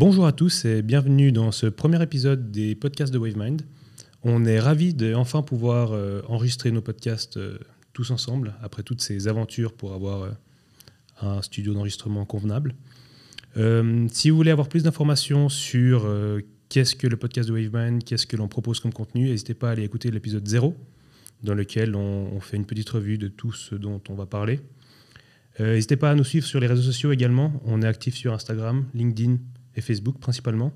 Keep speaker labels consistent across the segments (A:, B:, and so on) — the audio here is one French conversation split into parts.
A: Bonjour à tous et bienvenue dans ce premier épisode des podcasts de WaveMind. On est ravis de enfin pouvoir euh, enregistrer nos podcasts euh, tous ensemble après toutes ces aventures pour avoir euh, un studio d'enregistrement convenable. Euh, si vous voulez avoir plus d'informations sur euh, qu'est-ce que le podcast de WaveMind, qu'est-ce que l'on propose comme contenu, n'hésitez pas à aller écouter l'épisode 0 dans lequel on, fait une petite revue de tout ce dont on va parler. Euh, N'hésitez pas à nous suivre sur les réseaux sociaux également. On est actif sur Instagram, LinkedIn et Facebook principalement.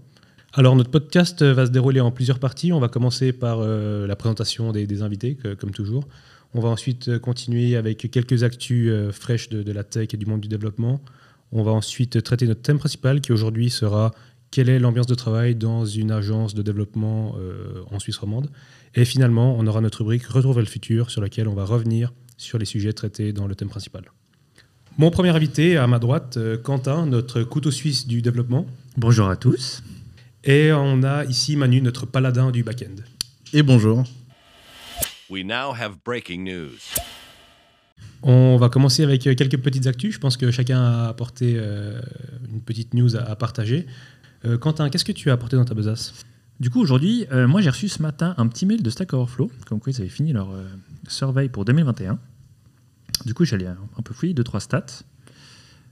A: Alors notre podcast va se dérouler en plusieurs parties. On va commencer par la présentation des, invités, comme toujours. On va ensuite euh, continuer avec quelques actus euh, fraîches de, de la tech et du monde du développement. On va ensuite traiter notre thème principal qui aujourd'hui sera quelle est l'ambiance de travail dans une agence de développement euh, en Suisse romande. Et finalement, on aura notre rubrique Retour vers le futur sur laquelle on va revenir sur les sujets traités dans le thème principal. Mon premier invité, à ma droite, Quentin, notre couteau suisse du développement.
B: Bonjour à tous.
A: Et on a ici Manu, notre paladin du back-end.
C: Et bonjour.
D: We now have breaking news.
A: On va commencer avec euh, quelques petites actus. Je pense que chacun a apporté euh, une petite news à, à partager. Euh, Quentin, qu'est-ce que tu as apporté dans ta besace?
B: Du coup, aujourd'hui, euh, moi j'ai reçu ce matin un petit mail de Stack Overflow, comme quoi ils avaient fini leur euh, survey pour 2021. Du coup, j'allais un, un peu fouiller deux trois stats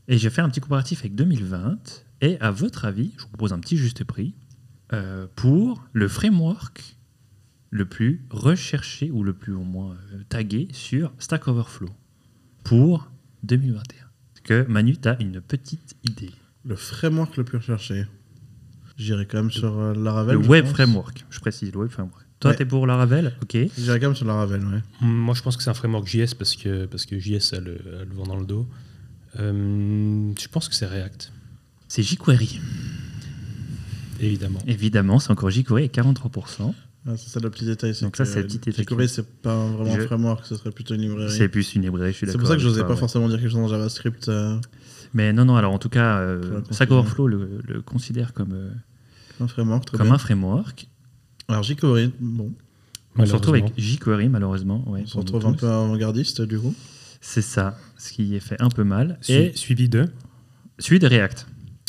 B: et j'ai fait un petit comparatif avec 2020. Et à votre avis, je vous propose un petit juste prix euh, pour le framework le plus recherché ou le plus au moins euh, tagué sur Stack Overflow pour 2021. Est-ce que Manu, tu as une petite idée
C: Le framework le plus recherché. J'irai quand même sur euh, Laravel.
B: Le
C: je
B: Web
C: pense.
B: Framework, je précise, le Web Framework. Toi,
C: Ouais.
B: t'es pour Laravel Ok.
C: J'irai quand même sur Laravel, ouais.
A: Moi, je pense que c'est un framework JS parce que, parce que JS a le, a le vent dans le dos. Euh, je pense que c'est React,
B: C'est jQuery.
A: évidemment.
B: Évidemment, c'est encore jQuery à 43%.
C: Ah, c'est ça le petit détail.
B: Donc ça, c'est le petit détail
C: jQuery, c'est pas vraiment
B: Je-
C: un framework, ce serait plutôt une librairie.
B: C'est plus une librairie, je suis
C: C'est
B: d'accord.
C: pour ça que je n'osais pas
B: ouais.
C: forcément dire quelque chose en JavaScript. euh,
B: Mais non, non, alors en tout cas, euh, Stack. Overflow le, le considère comme, euh,
C: un framework, très
B: comme
C: bien.
B: un framework.
C: Alors jQuery, bon,
B: On se retrouve avec jQuery, malheureusement. Ouais,
C: on se retrouve un peu avant-gardiste du coup.
B: C'est ça, ce qui est fait un peu mal.
A: Su-
B: Et
A: suivi de.
B: celui de React.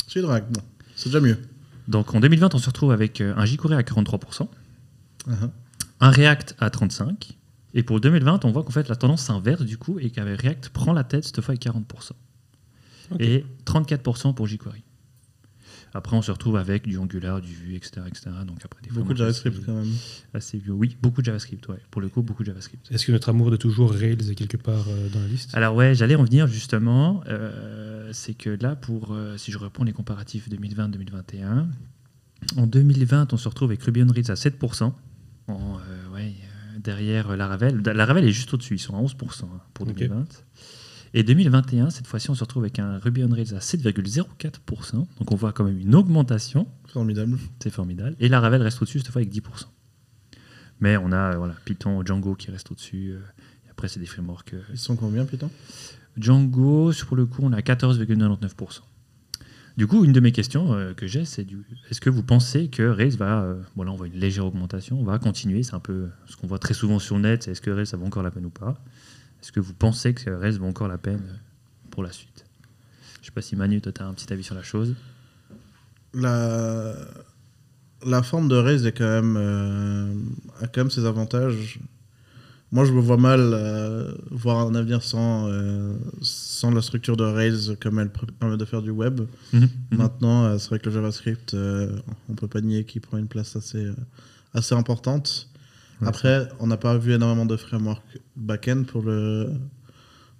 C: Celui de React, bon, c'est déjà mieux.
B: Donc en 2020, on se retrouve avec euh, un jQuery à 43%, Un React à 35%. Et pour 2020, on voit qu'en fait la tendance s'inverse du coup et qu'avec React prend la tête cette fois avec 40%.
A: Ok.
B: Et 34% pour jQuery. Après, on se retrouve avec du Angular, du Vue, etc. etc. Donc après, des
C: Beaucoup de JavaScript
B: assez-
C: quand même.
B: assez vieux. Oui, beaucoup de JavaScript, ouais. Pour le coup, beaucoup de JavaScript.
A: Est-ce que notre amour de toujours Rails est quelque part euh, dans la liste?
B: Alors ouais, j'allais en venir justement. euh, c'est que là, pour euh, si je reprends les comparatifs 2020-2021, en 2020, on se retrouve avec Ruby on Rails à 7%. En, euh, ouais, euh, derrière euh, Laravel. Da- Laravel est juste au-dessus, ils sont à 11% hein, pour
A: Ok.
B: 2020. Et 2021, cette fois-ci, on se retrouve avec un Ruby on Rails à 7,04%. Donc on voit quand même une augmentation.
C: Formidable.
B: C'est formidable. Et Laravel reste au-dessus cette fois avec 10%. Mais on a voilà, Python, Django qui reste au-dessus. et après, c'est des frameworks.
C: Ils sont combien, Python?
B: Django, sur- pour le coup, on à 14,99%. Du coup, une de mes questions euh, que j'ai, c'est est-ce que vous pensez que Rails va, euh, bon là on voit une légère augmentation, va continuer, c'est un peu ce qu'on voit très souvent sur le net, c'est est-ce que Rails ça vaut encore la peine ou pas? Est-ce que vous pensez que Rails vaut encore la peine pour la suite? Je sais pas si Manu, toi tu as un petit avis sur la chose.
C: la, la forme de Rails euh, a quand même ses avantages. Moi, je me vois mal euh, voir un avenir sans, euh, sans la structure de Rails comme elle permet de faire du web.
B: Mhm.
C: Maintenant, euh, c'est vrai que le JavaScript, on peut pas nier qu'il prend une place assez, assez importante.
B: Ouais,
C: Après, on n'a pas vu énormément de framework back-end pour le,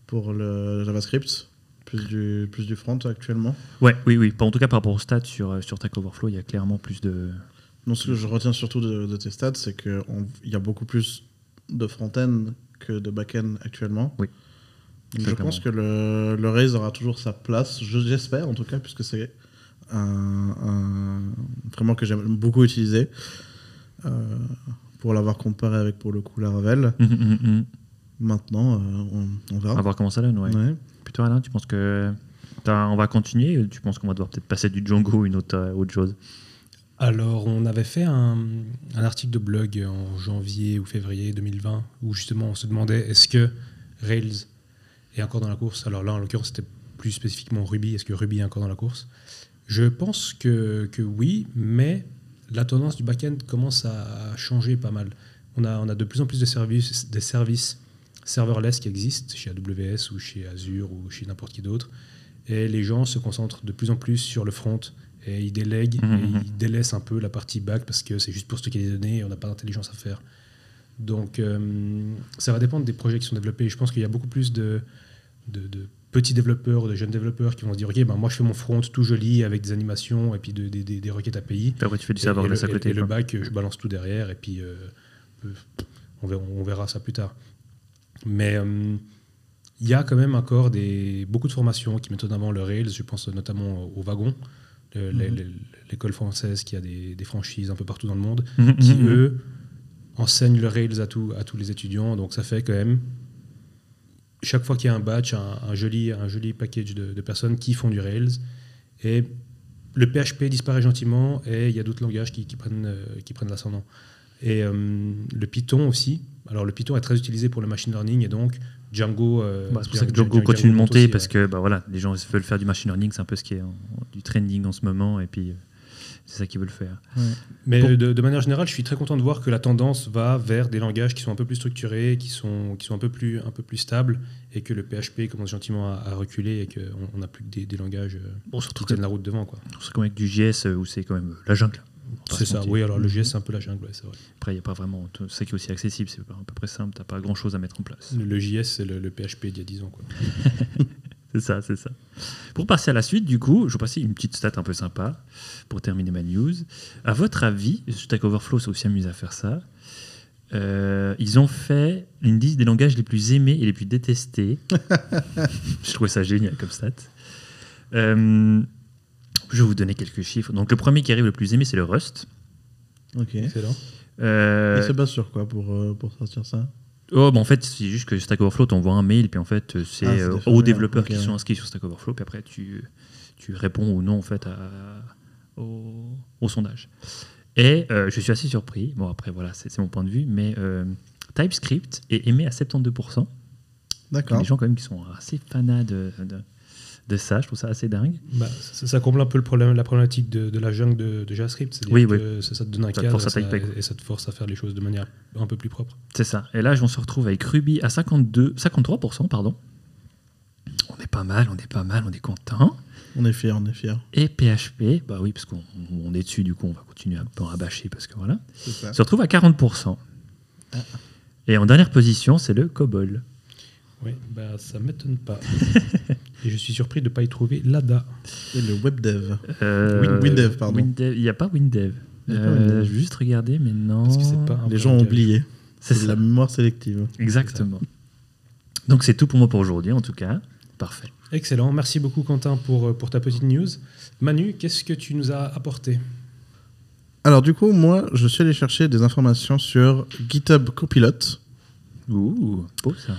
C: pour le JavaScript, plus du, plus du front actuellement.
B: Ouais, oui, oui. En tout cas, par rapport aux stats sur, sur Stack Overflow, il y a clairement plus de.
C: Non, ce que je retiens surtout de, de tes stats, c'est qu'il y a beaucoup plus de front-end que de back-end actuellement.
B: Oui.
C: Je pense que le, le Rails aura toujours sa place, je- j'espère en tout cas, puisque c'est un, un framework que j'aime beaucoup utiliser. euh, pour l'avoir comparé avec, pour le coup, Laravel.
B: Mhm, mhm, mhm.
C: Maintenant, euh, on, on
B: On va
C: verra.
B: voir comment ça donne, ouais.
C: Ouais.
B: Plutôt Alain, tu penses que On va continuer. Tu penses qu'on va devoir peut-être passer du Django ou une autre, euh, autre chose?
A: Alors, on avait fait un, article de blog en janvier ou février 2020 où justement on se demandait est-ce que Rails est encore dans la course? Alors là, en l'occurrence, c'était plus spécifiquement Ruby. Est-ce que Ruby est encore dans la course? Je pense que, oui, mais la tendance du back-end commence à changer pas mal. On a, de plus en plus de services, services serverless qui existent chez AWS ou chez Azure ou chez n'importe qui d'autre. Et les gens se concentrent de plus en plus sur le front et ils délèguent
B: Mhm,
A: et
B: mhm.
A: ils délaissent un peu la partie back parce que c'est juste pour stocker des données et on n'a pas d'intelligence à faire. Donc euh, ça va dépendre des projets qui sont développés. Je pense qu'il y a beaucoup plus de, de, de petits développeurs ou de jeunes développeurs qui vont se dire Ok, ben moi je fais mon front tout joli avec des animations et puis de- des- des- des requêtes API.
B: Après, tu fais du
A: le,
B: à côté.
A: et le
B: quoi.
A: bac, je balance tout derrière et puis euh, euh, on, verra, on verra ça plus tard. Mais euh, il y a quand même encore des, beaucoup de formations qui mettent en avant le Rails. Je pense notamment au Wagon, le-
C: Mhm.
A: l'é- l'é- l'école française qui a des, des franchises un peu partout dans le monde,
B: Mhm,
A: qui
B: mhm.
A: eux enseignent le Rails à, tout- à tous les étudiants. Donc ça fait quand même chaque fois qu'il y a un batch, un, un joli, un joli package de, de personnes qui font du Rails. Et le PHP disparaît gentiment et il y a d'autres langages qui, qui prennent, euh, qui prennent l'ascendant. Et euh, le Python aussi. Alors le Python est très utilisé pour le machine learning et donc Django. euh,
B: Bah, c'est pour ça que
A: Django-
B: Django continue de
A: monte
B: monter
A: aussi,
B: parce
A: ouais.
B: que bah, voilà, les gens veulent faire du machine learning, c'est un peu ce qui est en- du trending en ce moment et puis euh, c'est ça qu'ils veulent faire.
A: Mais
B: Bon.
A: de, de manière générale, je suis très content de voir que la tendance va vers des langages qui sont un peu plus structurés, qui sont, qui sont un, peu plus, un peu plus stables, et que le PHP commence gentiment à, à reculer et qu'on n'a plus que des, des langages euh,
B: Bon,
A: qui
B: surtout
A: tiennent la route devant. quoi.
B: C'est comme avec du JS où c'est quand même la jungle.
A: C'est ça, oui, alors le JS c'est un peu la jungle, ouais, c'est vrai.
B: Après, il n'y a pas vraiment. C'est qui est aussi accessible, c'est à peu près simple, t'as pas grand chose à mettre en place.
A: Le, le JS c'est le, le PHP d'il y a 10 ans. Quoi.
B: C'est ça, c'est ça. Pour passer à la suite, du coup, je vais passer une petite stat un peu sympa pour terminer ma news. À votre avis, Stack Overflow s'est aussi amusé à faire ça. euh, ils ont fait une liste des langages les plus aimés et les plus détestés. je trouvais ça génial comme stat. Euh, je vais vous donner quelques chiffres. Donc, le premier qui arrive le plus aimé, c'est le Rust.
C: Ok.
A: Excellent.
B: Euh,
C: Il se base sur quoi pour, euh, pour sortir ça?
B: Oh, bah en fait, c'est juste que Stack Overflow t'envoie un mail, puis en fait, euh, c'est
C: Ah,
B: euh, aux développeurs qui
C: ouais.
B: sont inscrits sur Stack Overflow, puis après, tu, tu réponds ou non en fait à- au, au sondage. Et euh, je suis assez surpris, bon, après, voilà, c'est mon point de vue, mais euh, TypeScript est aimé à 72%. Il y a
C: D'accord.
B: des gens quand même qui sont assez fanats de, de, de ça, je trouve ça assez dingue.
A: Bah, ça, ça comble un peu le problème, la problématique de, de la jungle de, de JavaScript.
B: Oui,
A: que ça, ça te donne un
B: Ça
A: cadre et ça te force à faire les choses de manière un peu plus propre.
B: C'est ça. Et là, on se retrouve avec Ruby à 52, 53%, pardon. On est pas mal, on est pas mal, on est content.
C: On est fiers, on est fiers.
B: Et PHP, bah oui, parce qu'on on est dessus, du coup, on va continuer un peu à bâcher, parce que voilà.
C: C'est ça.
B: Se retrouve à 40%. Et en dernière position, c'est le COBOL.
A: Oui, bah, ça m'étonne pas. et je suis surpris de ne pas y trouver l'ADA.
C: Et le WebDev.
B: Euh,
C: Win- WinDev, pardon.
B: Il n'y a pas WinDev.
C: Il y a pas
B: Euh,
C: WinDev.
B: je vais juste regarder, mais non.
A: Parce que c'est pas un
C: Les gens ont oublié.
B: C'est
C: de la mémoire sélective.
B: Exactement. Donc c'est tout pour moi pour aujourd'hui, en tout cas. Parfait.
A: Excellent. Merci beaucoup, Quentin, pour, euh, pour ta petite news. Manu, qu'est-ce que tu nous as apporté?
C: Alors du coup, moi, je suis allé chercher des informations sur GitHub Copilot.
B: Ouh, beau ça.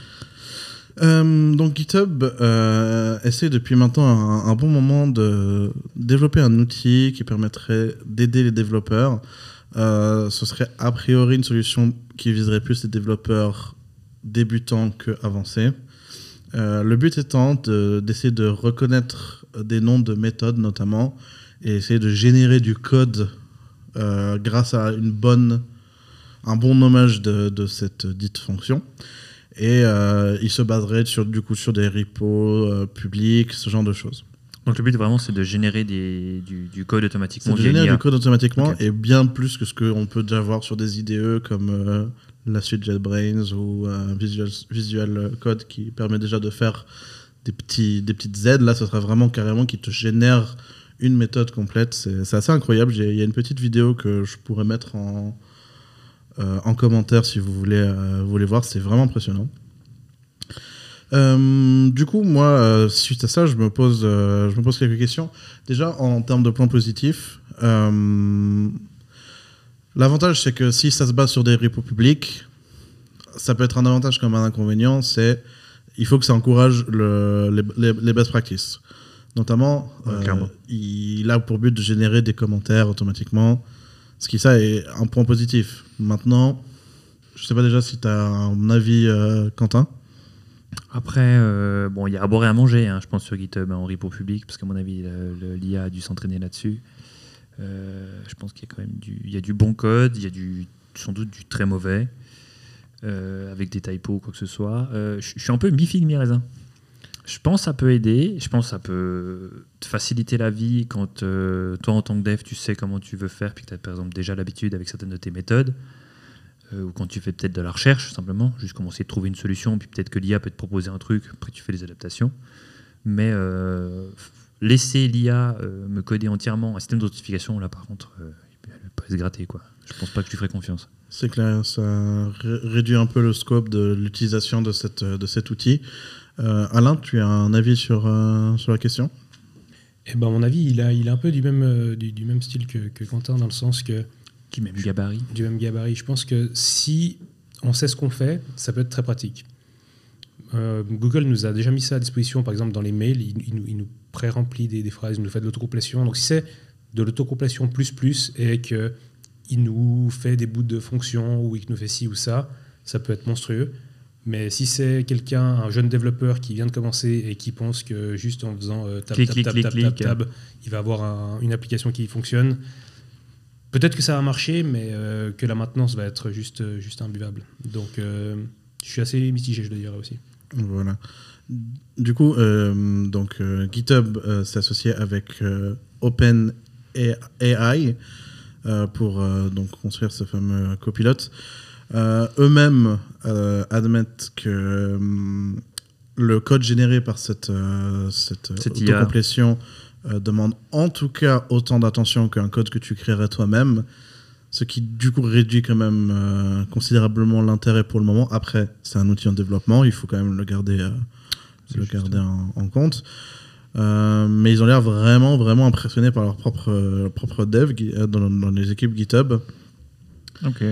C: Euh, donc GitHub euh, essaie depuis maintenant un, bon moment de développer un outil qui permettrait d'aider les développeurs. Euh, ce serait a priori une solution qui viserait plus les développeurs débutants que avancés. Le but étant de- d'essayer de, reconnaître des noms de méthodes notamment et essayer de générer du code grâce à un bon nommage de cette dite fonction. Et euh, il se baserait sur, du coup, sur des repos euh, publics, ce genre de choses.
B: Donc le but vraiment c'est de générer des, du, du code
C: C'est
B: automatiquement
C: de générer du code automatiquement
B: Ok.
C: et bien plus que ce qu'on peut déjà voir sur des IDE comme euh, la suite JetBrains ou Visual, Visual Code qui permet déjà de faire des, petits, des petites aides. Là, ce sera vraiment carrément qui te génère une méthode complète. C'est assez incroyable. Il y a une petite vidéo que je pourrais mettre en, en commentaire si vous voulez, euh, voulez voir. C'est vraiment impressionnant. Euh, du coup, moi, euh, suite à ça, je me, pose, euh, je me pose quelques questions. Déjà, en termes de points positifs, euh, l'avantage, c'est que si ça se base sur des repos publics, ça peut être un avantage comme un inconvénient, c'est il faut que ça encourage le- les, best practices. Notamment,
B: Ouais,
C: euh, il a pour but de générer des commentaires automatiquement. Ce qui, ça, est un point positif. Maintenant, je sais pas déjà si tu as un avis, euh, Quentin.
B: Après, euh, bon, il y a à boire et à manger, hein, je pense, sur GitHub en repo public, parce qu'à mon avis, l'IA a dû s'entraîner là-dessus. Euh, je pense qu'il y a quand même du, y a du bon code, il y a du, sans doute du très mauvais, avec des typos ou quoi que ce soit. Je je suis un peu mi-figue, mi-raisin. Je pense que ça peut aider, je pense que ça peut te faciliter la vie quand euh, toi, en tant que dev, tu sais comment tu veux faire, puis que tu as par exemple déjà l'habitude avec certaines de tes méthodes. Euh, ou quand tu fais peut-être de la recherche, simplement, juste commencer à trouver une solution, puis peut-être que l'IA peut te proposer un truc, après tu fais les adaptations. Mais euh, laisser l'IA me coder entièrement un système d'authentification, là par contre, elle peut se gratter. Quoi. Je pense pas que je lui ferai confiance.
C: C'est clair, ça ré- réduit un peu le scope de l'utilisation de cet outil. Euh, Alain, tu as un avis sur, euh, sur la question?
A: Et ben, à mon avis, il a, il a un peu du même, euh, du, du même style que, que Quentin, dans le sens que
B: Du même gabarit.
A: du même gabarit. Je pense que si on sait ce qu'on fait, ça peut être très pratique. Euh, Google nous a déjà mis ça à disposition, par exemple dans les mails, il, il nous, il nous pré-remplit des, des phrases, il nous fait de l'autocomplétion. Donc si c'est de l'autocomplétion plus plus et qu'il nous fait des bouts de fonctions ou il nous fait ci ou ça, ça peut être monstrueux. Mais si c'est quelqu'un, un jeune développeur qui vient de commencer et qui pense que juste en faisant euh, tab,
B: Clic,
A: tab,
B: clic,
A: tab,
B: clic,
A: tab,
B: clic.
A: tab, tab, il va avoir un- une application qui fonctionne, Peut-être que ça va marcher, mais euh, que la maintenance va être juste, euh, juste imbuvable. Donc, euh, je suis assez mitigé, je le dirais aussi.
C: Voilà. Du coup, euh, donc, euh, GitHub euh, s'est associé avec euh, OpenAI euh, pour euh, donc, construire ce fameux copilote. Euh, Eux-mêmes euh, admettent que hum, le code généré par cette, euh, cette,
B: Cette
C: autocomplétion euh, demande en tout cas autant d'attention qu'un code que tu créerais toi-même, ce qui du coup réduit quand même euh, considérablement l'intérêt pour le moment. Après, c'est un outil en développement, il faut quand même le garder, euh, le garder en, en compte. Euh, mais ils ont l'air vraiment, vraiment impressionnés par leur propre, leur propre dev euh, dans, dans les équipes GitHub.
B: Ok.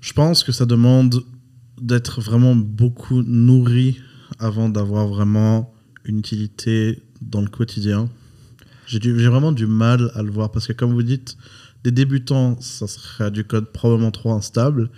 C: Je pense que ça demande d'être vraiment beaucoup nourri avant d'avoir vraiment une utilité dans le quotidien. J'ai vraiment du mal à le voir parce que, comme vous dites, des débutants, ça serait du code probablement trop instable.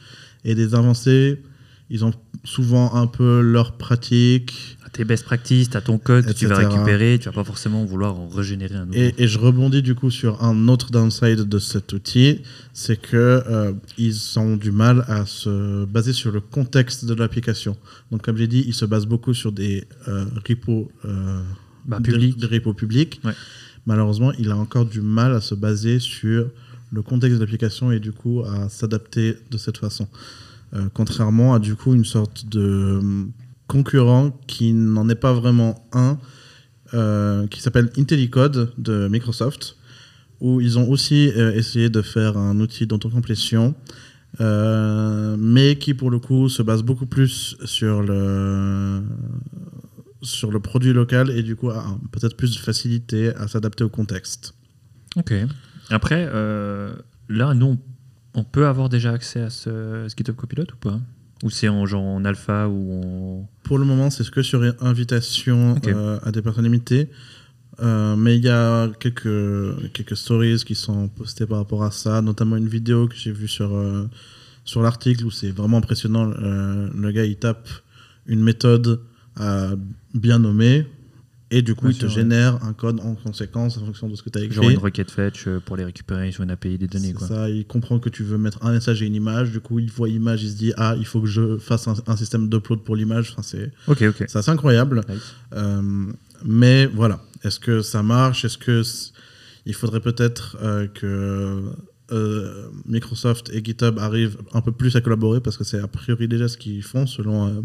C: Et des avancés, ils ont souvent un peu leur pratique.
B: Tes best practices, tu as ton code que tu vas récupérer, tu vas pas forcément vouloir en régénérer un nouveau.
C: Et, et je rebondis du coup sur un autre downside de cet outil, c'est que euh, ils ont du mal à se baser sur le contexte de l'application. Donc comme j'ai dit, ils se basent beaucoup sur des euh, repos euh,
B: Bah,
C: des-
B: public.
C: des repos publics.
B: Ouais.
C: Malheureusement, il a encore du mal à se baser sur le contexte de l'application et du coup à s'adapter de cette façon. Contrairement à du coup une sorte de concurrent qui n'en est pas vraiment un, euh, qui s'appelle IntelliCode de Microsoft, où ils ont aussi euh, essayé de faire un outil d'autocomplétion, euh, mais qui pour le coup se base beaucoup plus sur le sur le produit local et du coup a peut-être plus de facilité à s'adapter au contexte.
B: Ok. Après, euh, là, nous, on, peut avoir déjà accès à ce GitHub Copilot ou pas? Ou c'est en, genre en alpha ou en...
C: Pour le moment, c'est ce que sur invitation euh, à des personnes limitées. Euh, mais il y a quelques, quelques stories qui sont postées par rapport à ça, notamment une vidéo que j'ai vue sur, euh, sur l'article où c'est vraiment impressionnant. Le gars, il tape une méthode bien nommer et du coup,
B: Bien
C: il te
B: ouais.
C: génère un code en conséquence en fonction de ce que tu as écrit.
B: Genre une requête fetch euh, pour les récupérer sur une API des données. Quoi.
C: ça, il comprend que tu veux mettre un message et une image. Du coup, il voit l'image, il se dit Ah, il faut que je fasse un, un système d'upload pour l'image. Enfin, c'est
B: Ok, ok.
C: c'est assez incroyable.
B: Nice.
C: Euh, mais voilà, est-ce que ça marche? Est-ce que il faudrait peut-être euh, que euh, Microsoft et GitHub arrivent un peu plus à collaborer parce que c'est a priori déjà ce qu'ils font selon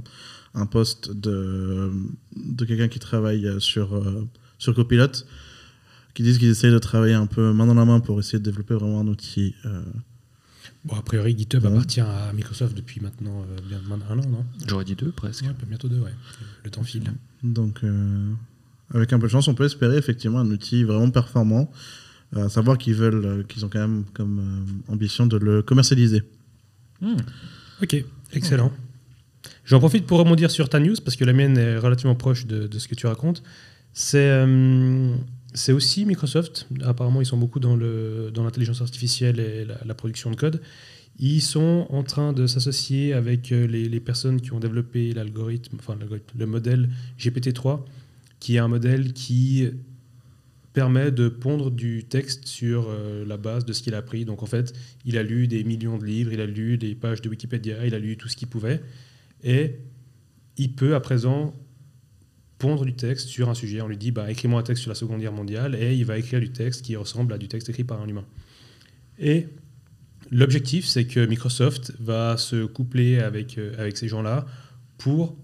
C: un poste de, de quelqu'un qui travaille sur, euh, sur Copilot, qui disent qu'ils essayent de travailler un peu main dans la main pour essayer de développer vraiment un outil. euh,
A: Bon, a priori, GitHub
C: Ouais.
A: appartient à Microsoft depuis maintenant euh, bien maintenant un an, non
B: J'aurais dit deux presque.
A: Ouais, bientôt deux, ouais. Le temps file.
C: Donc, euh, avec un peu de chance, on peut espérer effectivement un outil vraiment performant. Euh, à savoir qu'ils veulent, euh, qu'ils ont quand même comme euh, ambition de le commercialiser.
A: Ok, excellent. J'en profite pour rebondir sur ta news parce que la mienne est relativement proche de, ce que tu racontes. C'est euh, c'est aussi Microsoft. Apparemment, ils sont beaucoup dans l'intelligence artificielle et la, production de code. Ils sont en train de s'associer avec euh, les, personnes qui ont développé l'algorithme, enfin le modèle GPT-3, qui est un modèle qui permet de pondre du texte sur euh, la base de ce qu'il a appris. Donc en fait, il a lu des millions de livres, il a lu des pages de Wikipédia, il a lu tout ce qu'il pouvait, et il peut à présent pondre du texte sur un sujet. On lui dit, bah, écris-moi un texte sur la Seconde Guerre mondiale, et il va écrire du texte qui ressemble à du texte écrit par un humain. Et l'objectif, c'est que Microsoft va se coupler avec, euh, avec ces gens-là pour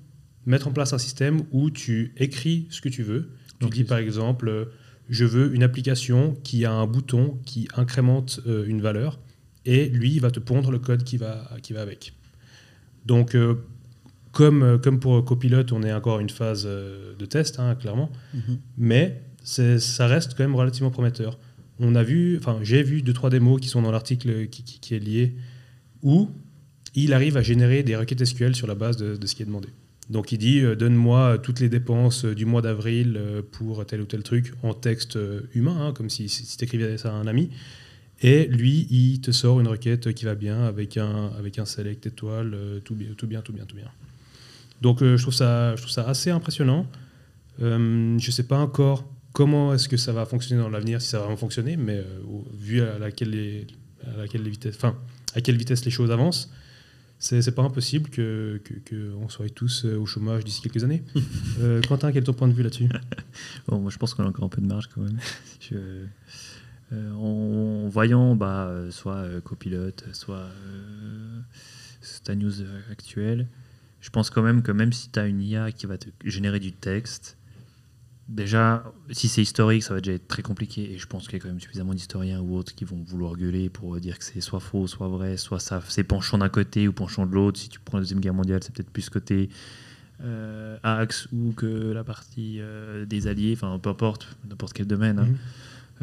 A: mettre en place un système où tu écris ce que tu veux. Tu dis par exemple, euh, je veux une application qui a un bouton qui incrémente euh, une valeur, et lui, il va te pondre le code qui va, qui va avec. Donc, euh, comme, euh, comme pour Copilot, on est encore à une phase euh, de test, hein, clairement,
C: Mhm.
A: mais ça reste quand même relativement prometteur. On a vu, enfin, j'ai vu deux trois démos qui sont dans l'article qui, qui- qui est lié, où il arrive à générer des requêtes SQL sur la base de, de ce qui est demandé. Donc il dit euh, donne-moi toutes les dépenses euh, du mois d'avril euh, pour tel ou tel truc en texte euh, humain, hein, comme si, si tu écrivais ça à un ami. Et lui, il te sort une requête qui va bien avec un, avec un select étoile, euh, tout, bien, tout bien, tout bien, tout bien. Donc euh, je, trouve ça, je trouve ça assez impressionnant. Euh, je ne sais pas encore comment est-ce que ça va fonctionner dans l'avenir, si ça va vraiment fonctionner, mais euh, vu à laquelle les, à laquelle les vitesses, enfin, à quelle vitesse les choses avancent, c'est pas impossible que que- que on soit tous au chômage d'ici quelques années. Euh, Quentin, quel est ton point de vue là-dessus?
B: Bon, moi, je pense qu'on a encore un peu de marge quand même. Je- euh, en, en voyant bah, soit euh, Copilot, soit ta news euh, actuelle, je pense quand même que même si tu as une IA qui va te générer du texte, déjà, si c'est historique, ça va déjà être très compliqué. Et je pense qu'il y a quand même suffisamment d'historiens ou autres qui vont vouloir gueuler pour dire que c'est soit faux, soit vrai, soit ça c'est penchant d'un côté ou penchant de l'autre. Si tu prends la Deuxième Guerre mondiale, c'est peut-être plus côté euh, axe ou que la partie euh, des alliés, enfin peu importe, n'importe quel domaine. hein.
A: Mhm.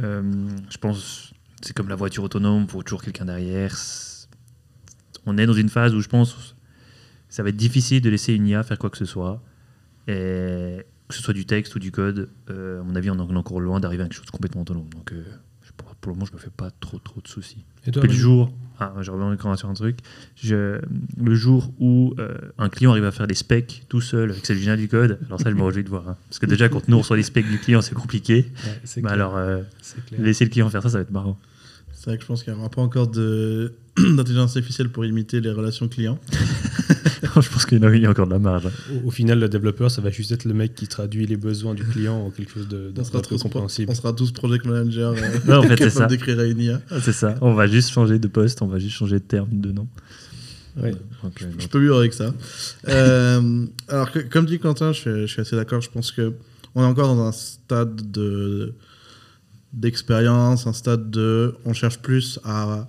B: Euh, je pense c'est comme la voiture autonome, il faut toujours quelqu'un derrière. On est dans une phase où je pense ça va être difficile de laisser une IA faire quoi que ce soit. Et que ce soit du texte ou du code, euh, à mon avis, on en est encore loin d'arriver à quelque chose de complètement autonome. Donc, euh, pour, le moment, je me fais pas trop trop de soucis.
A: Et toi,
B: Puis le jour, ah, je reviens encore sur un truc, je- le jour où euh, un client arrive à faire des specs tout seul avec sa génial du code, alors ça, je me réjouis de voir. hein. Parce que déjà, quand nous on reçoit les specs du client, c'est compliqué.
A: Ouais,
B: Mais
A: clair,
B: alors, euh, laisser le client faire ça, ça va être marrant.
C: C'est vrai que je pense qu'il n'y aura pas encore de- d'intelligence artificielle pour imiter les relations clients.
B: je pense qu'il y en a- encore de la marge. hein.
A: Au, au final, le développeur, ça va juste être le mec qui traduit les besoins du client en quelque chose de,
C: On sera,
A: d'un peu
C: tous,
A: compréhensible.
C: on sera tous project managers euh,
B: Ouais, en fait, c'est ça.
C: d'écrire à une IA.
B: Ah, C'est ça. On va juste changer de poste, on va juste changer de terme, de nom.
A: Ouais.
B: Donc, euh,
C: Je peux vivre avec ça. Euh, alors, que- comme dit Quentin, je suis, je suis assez d'accord. Je pense que on est encore dans un stade de d'expérience, un stade de. On cherche plus à,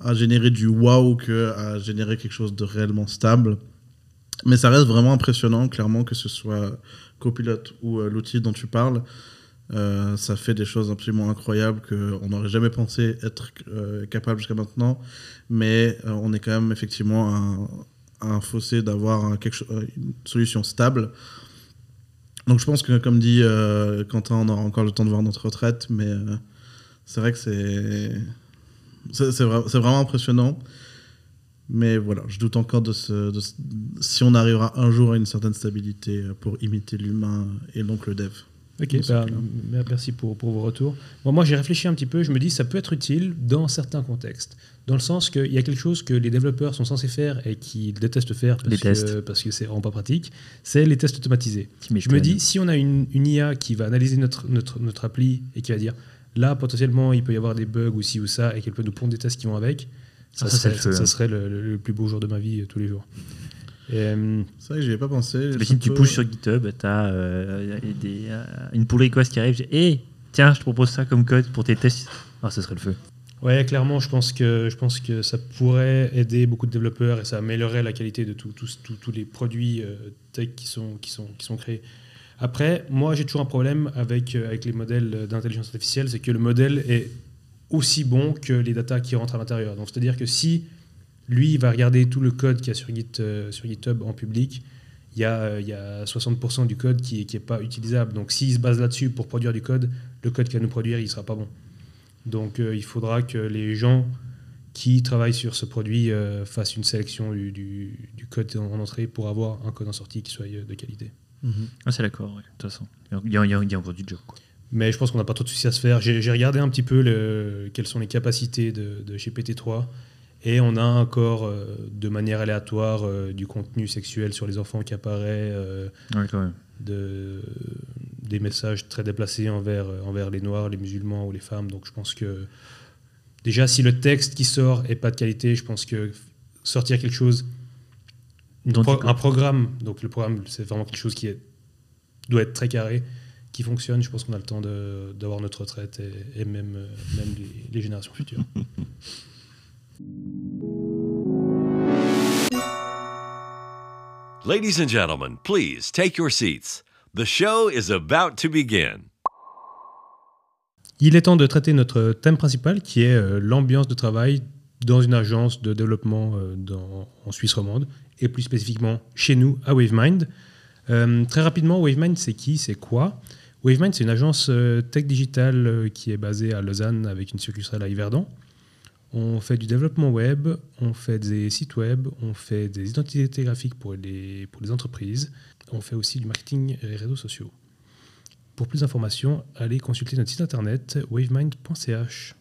C: à générer du wow que à générer quelque chose de réellement stable. Mais ça reste vraiment impressionnant, clairement, que ce soit Copilot ou euh, l'outil dont tu parles. Euh, ça fait des choses absolument incroyables qu'on n'aurait jamais pensé être euh, capable jusqu'à maintenant. Mais euh, on est quand même effectivement à un, fossé d'avoir une solution stable. Donc je pense que, comme dit Quentin, on aura encore le temps de voir notre retraite. Mais c'est vrai que c'est c'est c'est vra- c'est vraiment impressionnant. Mais voilà, je doute encore de, ce, de ce- si on arrivera un jour à une certaine stabilité pour imiter l'humain et donc le dev.
A: Ok, bah, m- merci pour, pour vos retours. Bon, moi, j'ai réfléchi un petit peu. Je me dis ça peut être utile dans certains contextes. Dans le sens qu'il y a quelque chose que les développeurs sont censés faire et qu'ils détestent faire parce
B: Les
A: que, parce que c'est vraiment pas pratique, c'est les tests automatisés. Je me dis, si on a une, une IA qui va analyser notre, notre, notre appli et qui va dire là, potentiellement, il peut y avoir des bugs ou ci ou ça et qu'elle peut nous pondre des tests qui vont avec, ça,
B: Ah,
A: serait,
B: le feu,
A: ça serait le, le- le plus beau jour de ma vie euh, tous les jours. Et, euh,
C: C'est vrai que j'y ai pas pensé.
B: T'imagines, tu pushes sur GitHub, tu as des, euh, une pull request qui arrive, dis, Hé, tiens, je te propose ça comme code pour tes tests. Ah, ce serait le feu.
A: Ouais, clairement, je pense, que, je pense que ça pourrait aider beaucoup de développeurs et ça améliorerait la qualité de tous tous- tous les produits euh, tech qui sont, qui, sont, qui sont créés. Après, moi, j'ai toujours un problème avec, euh, avec les modèles d'intelligence artificielle, c'est que le modèle est aussi bon que les datas qui rentrent à l'intérieur. Donc, c'est-à-dire que si lui va regarder tout le code qu'il y a sur, euh, GitHub en public, il y a, euh, il y a 60% du code qui n'est pas utilisable. Donc s'il se base là-dessus pour produire du code, le code qu'il va nous produire, il ne sera pas bon. Donc euh, il faudra que les gens qui travaillent sur ce produit euh, fassent une sélection du, code en entrée pour avoir un code en sortie qui soit euh, de qualité.
B: Ah, c'est d'accord, ouais, de toute façon. Il y, a, il y a- il y a encore du job. Quoi.
A: Mais je pense qu'on n'a pas trop de soucis à se faire. J'ai regardé un petit peu le- quelles sont les capacités de, de GPT-3 et on a encore euh, de manière aléatoire euh, du contenu sexuel sur les enfants qui apparaît, euh,
B: Ouais, quand même.
A: de, des messages très déplacés envers, envers les noirs, les musulmans ou les femmes. Donc je pense que déjà si le texte qui sort est pas de qualité, je pense que sortir quelque chose, pro- un programme, donc le programme c'est vraiment quelque chose qui est, doit être très carré, qui fonctionne, je pense qu'on a le temps de- d'avoir notre retraite et, et même, euh, même les, les générations futures.
D: Ladies and gentlemen, please take your seats. The show is about to begin.
A: Il est temps de traiter notre thème principal qui est euh, l'ambiance de travail dans une agence de développement euh, dans- en Suisse romande et plus spécifiquement chez nous à WaveMind. Euh, très rapidement, WaveMind c'est qui C'est quoi? WaveMind c'est une agence euh, tech digitale euh, qui est basée à Lausanne avec une succursale à Yverdon. On fait du développement web, on fait des sites web, on fait des identités graphiques pour les, pour les entreprises, on fait aussi du marketing et réseaux sociaux. Pour plus d'informations, allez consulter notre site internet wavemind.ch.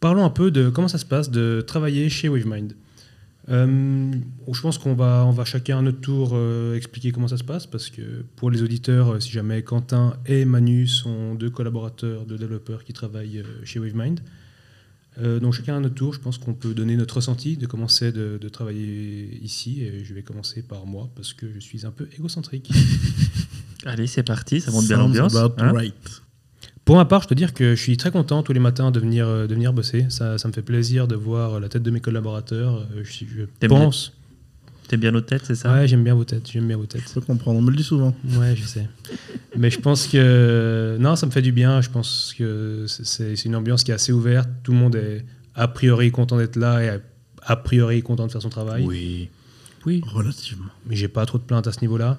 A: Parlons un peu de comment ça se passe de travailler chez Wavemind. Euh, je pense qu'on va, on va chacun à notre tour euh, expliquer comment ça se passe parce que pour les auditeurs, euh, si jamais Quentin et Manu sont deux collaborateurs, deux développeurs qui travaillent euh, chez Wavemind, euh, donc chacun à notre tour, je pense qu'on peut donner notre ressenti de comment c'est de, de travailler ici et je vais commencer par moi parce que je suis un peu égocentrique.
B: Allez, c'est parti, ça monte bien l'ambiance.
C: about
B: hein.
C: right.
A: Pour ma part, je peux dire que je suis très content tous les matins de venir, euh, de venir bosser. Ça, ça me fait plaisir de voir la tête de mes collaborateurs. Euh, Je, je
B: T'aimes
A: pense.
B: T'es bien aux têtes, c'est ça?
A: Ouais, j'aime bien vos têtes. J'aime bien vos têtes.
C: Je peux comprendre, on me le dit souvent.
A: Ouais, je sais. Mais je pense que non, ça me fait du bien. Je pense que c'est- une ambiance qui est assez ouverte. Tout le monde est a priori content d'être là et a, a priori content de faire son travail.
B: Oui. Oui.
C: Relativement.
A: mais j'ai pas trop de plaintes à ce niveau-là.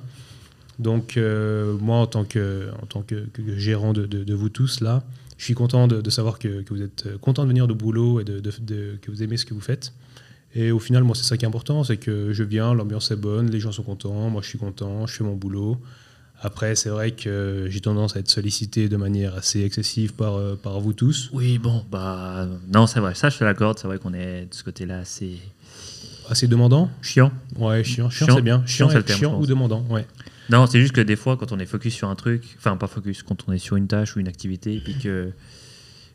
A: Donc euh, moi, en tant que, en tant que, que gérant de, de- de vous tous là, je suis content de, de savoir que, que vous êtes euh, content de venir de boulot et de, que vous aimez ce que vous faites. Et au final, moi, c'est ça qui est important, c'est que je viens, l'ambiance est bonne, les gens sont contents, moi je suis content, je fais mon boulot. Après, c'est vrai que j'ai tendance à être sollicité de manière assez excessive par, euh, par vous tous.
B: Oui, bon, bah. Non, c'est vrai, ça je te l'accorde, c'est vrai qu'on est de ce côté-là assez
A: Assez demandant?
B: Chiant.
A: Ouais, chiant, chiant,
B: Chiant-
A: c'est bien.
B: chiant,
A: Chiant, chiant ou demandant, ouais.
B: Non, c'est juste que des fois, quand on est focus sur un truc, enfin pas focus, quand on est sur une tâche ou une activité, et puis que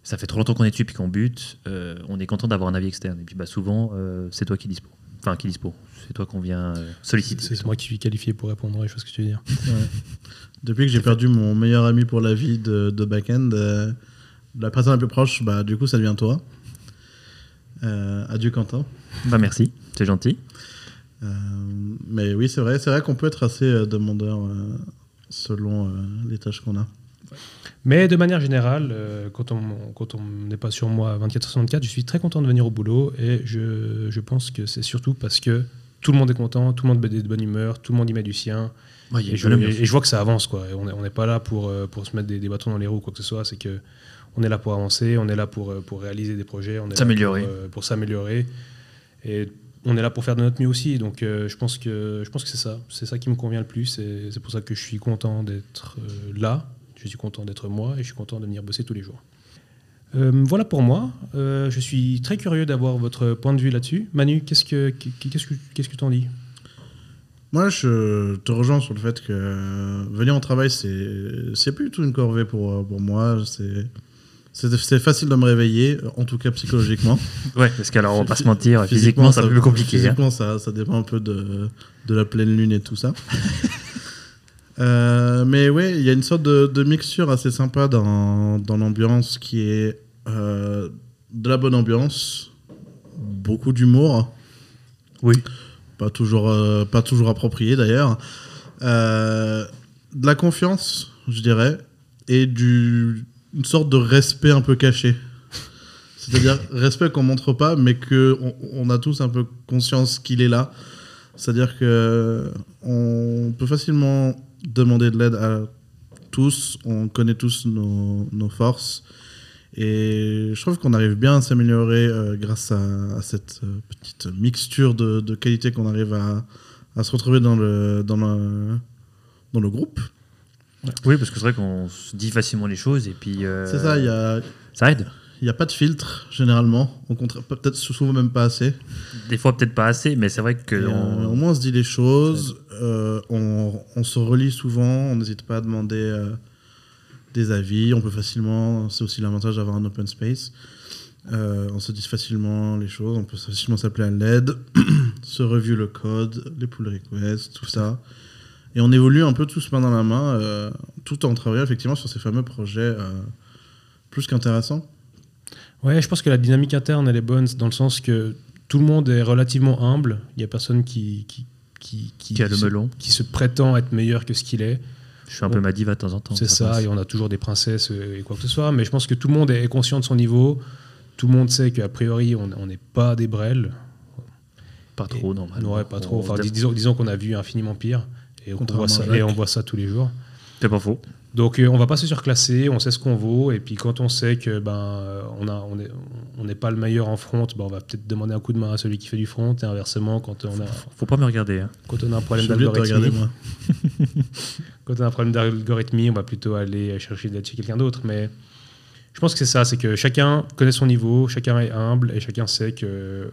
B: ça fait trop longtemps qu'on est dessus, puis qu'on bute, euh, on est content d'avoir un avis externe. Et puis bah, souvent, euh, c'est toi qui dispo. Enfin, qui dispo. C'est toi qu'on vient euh, solliciter.
A: C'est moi qui suis qualifié pour répondre, je vois ce que tu veux dire.
C: Depuis que j'ai perdu mon meilleur ami pour la vie de, de back-end, euh, la personne la plus proche, bah, du coup, ça devient toi. Euh, adieu Quentin.
B: Bah merci, c'est gentil.
C: Euh, mais oui, c'est vrai, c'est vrai qu'on peut être assez euh, demandeur euh, selon euh, les tâches qu'on a.
A: Mais de manière générale, euh, quand on quand on n'est pas sur moi 24-64, je suis très content de venir au boulot et je, je pense que c'est surtout parce que tout le monde est content, tout le monde est de bonne humeur, tout le monde y met du sien.
B: Ouais,
A: Et je, et vois que ça avance. Quoi. Et on n'est on n'est pas là pour, pour se mettre des, des bâtons dans les roues ou quoi que ce soit. C'est que on est là pour avancer, on est là pour, pour réaliser des projets, on est là
B: S'améliorer.
A: pour, euh, pour s'améliorer. Et on est là pour faire de notre mieux aussi. Donc euh, je pense que, je pense que c'est ça. C'est ça qui me convient le plus. C'est pour ça que je suis content d'être euh, là. Je suis content d'être moi et je suis content de venir bosser tous les jours. Euh, voilà pour moi. Je suis très curieux d'avoir votre point de vue là-dessus. Manu, qu'est-ce que qu'est-ce que que dis?
C: Moi, je te rejoins sur le fait que venir au travail, c'est c'est plus tout une corvée pour, pour moi. C'est c'est c'est facile de me réveiller, en tout cas psychologiquement.
B: Ouais, parce qu'alors, on va pas se mentir, physiquement, c'est un peu plus compliqué. hein.
C: Physiquement, ça, ça dépend un peu de, de la pleine lune et tout ça. Euh, mais ouais, il y a une sorte de, de mixture assez sympa dans, dans l'ambiance qui est euh, de la bonne ambiance, beaucoup d'humour,
B: Oui.
C: pas toujours, euh, pas toujours approprié d'ailleurs, de la confiance, je dirais, et du, une sorte de respect un peu caché. C'est-à-dire respect qu'on montre pas, mais que on, on a tous un peu conscience qu'il est là. C'est-à-dire que on peut facilement demander de l'aide à tous, on connaît tous nos, nos forces. Et je trouve qu'on arrive bien à s'améliorer euh, grâce à, à cette euh, petite mixture de, de qualités qu'on arrive à, à se retrouver dans le, dans le, dans le groupe.
B: Oui, parce que c'est vrai qu'on se dit facilement les choses et puis. euh,
C: C'est ça, il y a,
B: Ça aide.
C: il y a pas de filtre généralement. Au contraire, peut-être souvent même pas assez.
B: Des fois, peut-être pas assez, mais c'est vrai que.
C: Euh, au moins, on se dit les choses, euh, on, on se relie souvent, on n'hésite pas à demander des avis. On peut facilement, c'est aussi l'avantage d'avoir un open space. On se dit facilement les choses, on peut facilement s'appeler à l'aide, se review le code, les pull requests, tout ça. Et on évolue un peu tous main dans la main, euh, tout en travaillant effectivement sur ces fameux projets euh, plus qu'intéressants.
A: Ouais, je pense que la dynamique interne, elle est bonne dans le sens que tout le monde est relativement humble. Il n'y a personne qui, qui, qui,
B: Qui a le
A: se,
B: melon.
A: qui se prétend être meilleur que ce qu'il est.
B: Je suis un peu ma diva de temps en temps.
A: C'est ça,
B: passe.
A: et on a toujours des princesses euh, et quoi que ce soit. Mais je pense que tout le monde est conscient de son niveau. Tout le monde sait qu'a priori, on n'est pas des brels.
B: Pas trop, normalement.
A: Ouais, pas trop. Enfin, dis- disons, disons qu'on a vu infiniment pire. Et on, voit ça, et on voit ça tous les jours.
B: C'est pas faux.
A: Donc euh, on va pas se surclasser, on sait ce qu'on vaut, et puis quand on sait que ben on a on est on n'est pas le meilleur en front, ben, on va peut-être demander un coup de main à celui qui fait du front, et inversement quand on a
B: Faut pas me regarder. hein.
A: quand on a un problème d'algorithmie,
C: moi.
A: quand on a un problème d'algorithmie, on va plutôt aller chercher de l'aide chez quelqu'un d'autre. Mais je pense que c'est ça, c'est que chacun connaît son niveau, chacun est humble et chacun sait que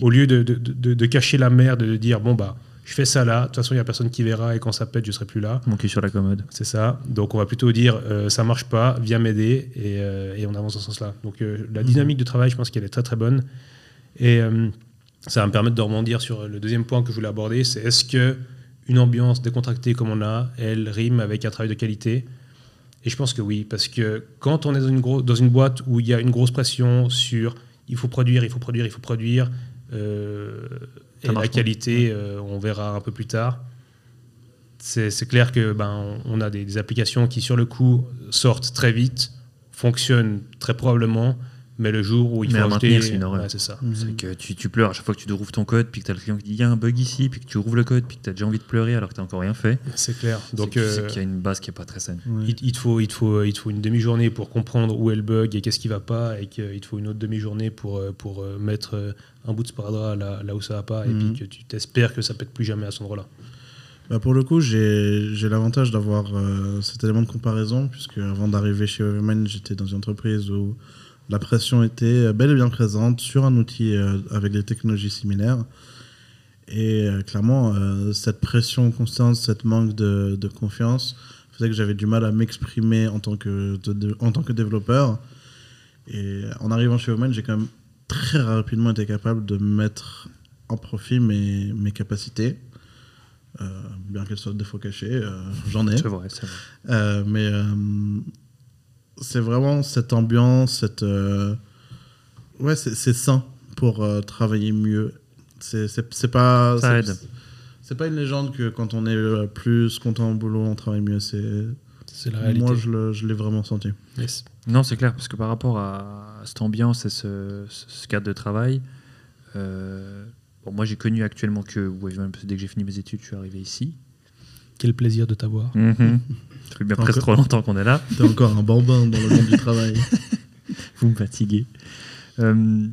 A: au lieu de, de, de- de cacher la merde, de dire bon bah je fais ça là, de toute façon il y a personne qui verra et quand ça pète je serai plus là.
B: Mon cul sur la commode.
A: C'est ça. Donc on va plutôt dire euh, ça marche pas, viens m'aider et, euh, et on avance dans ce sens-là. Donc euh, la dynamique de travail, je pense qu'elle est très très bonne. Et euh, ça va me permettre de rebondir sur le deuxième point que je voulais aborder, c'est est-ce que une ambiance décontractée comme on a, elle rime avec un travail de qualité? Et je pense que oui, parce que quand on est dans une, gros- dans une boîte où il y a une grosse pression sur il faut produire, il faut produire, il faut produire, euh, et la qualité, euh, on verra un peu plus tard c'est c'est clair que ben on a des, des applications qui sur le coup sortent très vite, fonctionnent très probablement, mais le jour où il
B: Mais
A: faut
B: à
A: acheter,
B: maintenir, c'est une horreur.
A: Ouais, c'est ça.
B: C'est que tu, tu pleures à chaque fois que tu ouvres ton code, puis que tu as le client qui dit il y a un bug ici, puis que tu ouvres le code, puis que tu as déjà envie de pleurer alors que tu encore rien fait.
A: C'est clair.
B: Donc
A: euh,
B: qu'il y a une base qui est pas très saine.
C: Ouais.
A: il, il te faut il te faut il te faut une demi-journée pour comprendre où est le bug et qu'est-ce qui va pas, et qu'il te faut une autre demi-journée pour euh, pour euh, mettre euh, un bout de sparadrap là, là où ça va pas, et
C: Mhm.
A: puis que tu t'espères que ça pète plus jamais à cet endroit-là.
C: Bah, pour le coup, j'ai l'avantage d'avoir euh, cet élément de comparaison, puisque avant d'arriver chez Overman, j'étais dans une entreprise où la pression était bel et bien présente sur un outil euh, avec des technologies similaires. Et euh, clairement, euh, cette pression constante, cette manque de, de confiance faisait que j'avais du mal à m'exprimer en, tant que de- de- en tant que développeur. Et en arrivant chez Overman, j'ai quand même très rapidement été capable de mettre en profit mes, mes capacités. Euh, bien qu'elles soient des fois cachées, euh, j'en ai.
B: C'est vrai, c'est vrai.
C: Euh, mais c'est vraiment cette ambiance, cette. ouais, c'est c'est sain pour travailler mieux. C'est c'est- c'est pas.
B: Ça aide.
C: C'est pas une légende que quand on est plus content au boulot, on travaille mieux. C'est
A: C'est la réalité.
C: moi, je l'ai vraiment senti.
A: Yes.
B: Non, c'est clair, parce que par rapport à cette ambiance et ce, cadre de travail, euh, bon, moi j'ai connu actuellement que Waveman, parce que dès que j'ai fini mes études, je suis arrivé ici.
A: Quel plaisir de t'avoir.
B: Ça fait bien presque trop longtemps qu'on est là.
C: T'es encore un bambin dans le monde du travail.
B: Vous me fatiguez. Euh,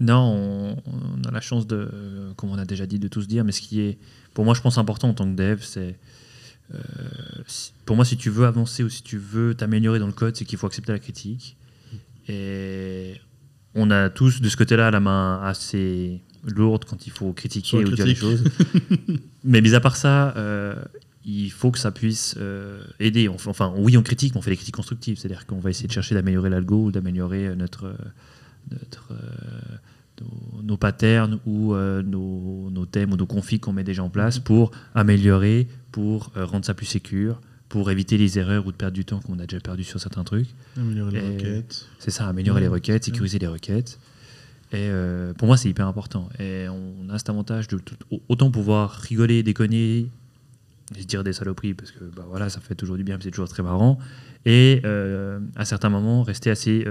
B: non, on, on a la chance de, euh, comme on a déjà dit, de tous dire, mais ce qui est, pour moi, je pense important en tant que dev, c'est, euh, pour moi, si tu veux avancer ou si tu veux t'améliorer dans le code, c'est qu'il faut accepter la critique. Et on a tous de ce côté-là la main assez lourde quand il faut critiquer ou dire les
C: critique.
B: choses. mais mis à part ça, euh, il faut que ça puisse euh, aider. Enfin, enfin, oui, on critique, mais on fait des critiques constructives. C'est-à-dire qu'on va essayer de chercher d'améliorer l'algo ou d'améliorer euh, notre, euh, notre, euh, nos, nos patterns ou euh, nos, nos thèmes ou nos configs qu'on met déjà en place pour améliorer, pour euh, rendre ça plus sécure, pour éviter les erreurs ou de perdre du temps qu'on a déjà perdu sur certains trucs.
C: Améliorer les requêtes.
B: C'est ça, améliorer
C: Ouais,
B: les requêtes, sécuriser les requêtes. Et euh, pour moi, c'est hyper important. Et on a cet avantage de tout- autant pouvoir rigoler, déconner, et se dire des saloperies, parce que bah, voilà, ça fait toujours du bien, c'est toujours très marrant. Et à certains moments, rester assez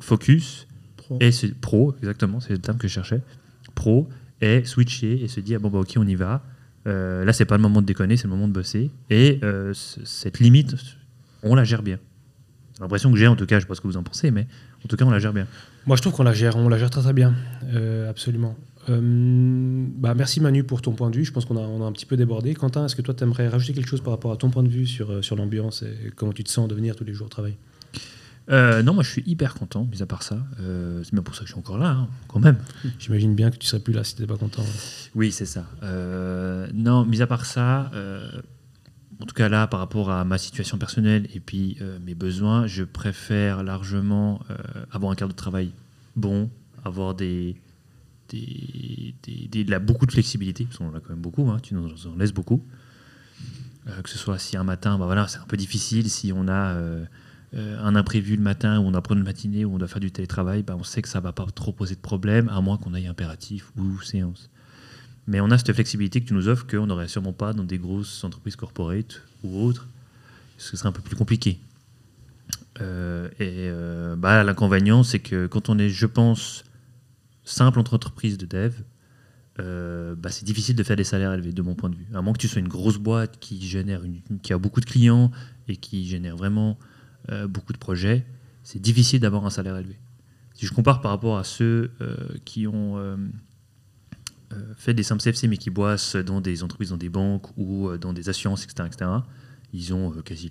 B: focus
C: Pro.
B: et c'est pro, exactement, c'est le terme que je cherchais, pro, est switché et se dit ah bon bah ok on y va. Euh, là c'est pas le moment de déconner, c'est le moment de bosser. Et euh, cette limite, on la gère bien. J'ai l'impression que j'ai en tout cas, je sais pas ce que vous en pensez, mais en tout cas on la gère bien.
A: Moi, je trouve qu'on la gère, on la gère très très bien, Euh, absolument. Euh, bah, merci Manu pour ton point de vue. Je pense qu'on a, on a un petit peu débordé. Quentin, est-ce que toi, tu aimerais rajouter quelque chose par rapport à ton point de vue sur, sur l'ambiance et comment tu te sens de venir tous les jours au travail?
B: Euh, non, moi je suis hyper content, mis à part ça. Euh, c'est bien pour ça que je suis encore là, hein, quand même.
A: J'imagine bien que tu serais plus là si tu n'étais pas content.
B: Oui, c'est ça. Euh, non, mis à part ça, en tout cas là, par rapport à ma situation personnelle et puis mes besoins, je préfère largement avoir un cadre de travail bon, avoir des, des, des- des- de la- beaucoup de flexibilité, parce qu'on en a quand même beaucoup, hein, tu nous en laisses beaucoup. Que ce soit si un matin, bah voilà, c'est un peu difficile, si on a euh, un imprévu le matin ou on apprend une matinée où on doit faire du télétravail, bah, on sait que ça va pas trop poser de problème, à moins qu'on aille impératif ou séance. Mais on a cette flexibilité que tu nous offres qu'on n'aurait sûrement pas dans des grosses entreprises corporate ou autres, ce serait un peu plus compliqué. Euh, et euh, bah, l'inconvénient, c'est que quand on est, je pense, simple entre entreprises de dev, bah, c'est difficile de faire des salaires élevés, de mon point de vue. À moins que tu sois une grosse boîte qui génère, une- qui a beaucoup de clients et qui génère vraiment euh, beaucoup de projets, c'est difficile d'avoir un salaire élevé. Si je compare par rapport à ceux euh, qui ont euh, fait des simples CFC mais qui bossent dans des entreprises, dans des banques ou dans des assurances, etc., etc., ils ont quasi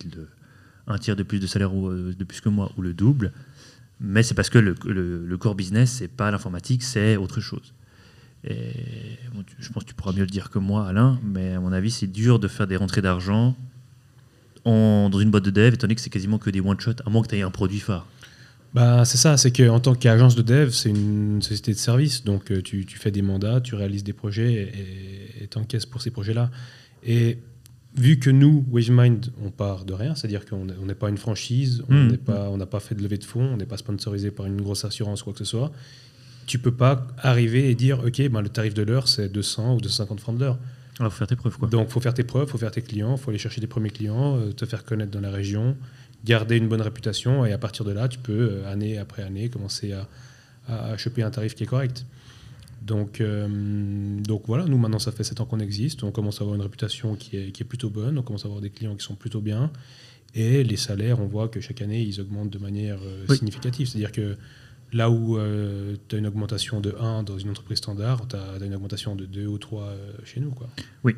B: un tiers de plus de salaire ou, de plus que moi ou le double. Mais c'est parce que le, le- core business, c'est pas l'informatique, c'est autre chose. Je pense que tu pourras mieux le dire que moi, Alain, mais à mon avis, c'est dur de faire des rentrées d'argent en- dans une boîte de dev, étant donné que c'est quasiment que des one-shot, à moins que tu aies un produit phare.
A: Bah, c'est ça, c'est qu'en tant qu'agence de dev, c'est une société de service. Donc, euh, tu, tu fais des mandats, tu réalises des projets et tu encaisses pour ces projets-là. Et vu que nous, WaveMind, on part de rien, c'est-à-dire qu'on n'est pas une franchise, on pas- on n'a pas fait de levée de fonds, on n'est pas sponsorisé par une grosse assurance ou quoi que ce soit, tu peux pas arriver et dire, OK, ben, le tarif de l'heure, c'est 200 ou 250 francs de l'heure.
B: Il faut faire tes preuves, quoi.
A: Donc, il faut faire tes preuves, il faut faire tes clients, il faut aller chercher des premiers clients, euh, te faire connaître dans la région, garder une bonne réputation, et à partir de là, tu peux, euh, année après année, commencer à, à, à choper un tarif qui est correct. Donc, euh, donc voilà, nous maintenant, ça fait 7 ans qu'on existe, on commence à avoir une réputation qui est, qui est plutôt bonne, on commence à avoir des clients qui sont plutôt bien, et les salaires, on voit que chaque année, ils augmentent de manière
B: Oui.
A: significative. C'est-à-dire que là où tu as une augmentation de 1 dans une entreprise standard, tu as, une augmentation de 2 ou 3 euh, chez nous. Quoi.
B: Bon,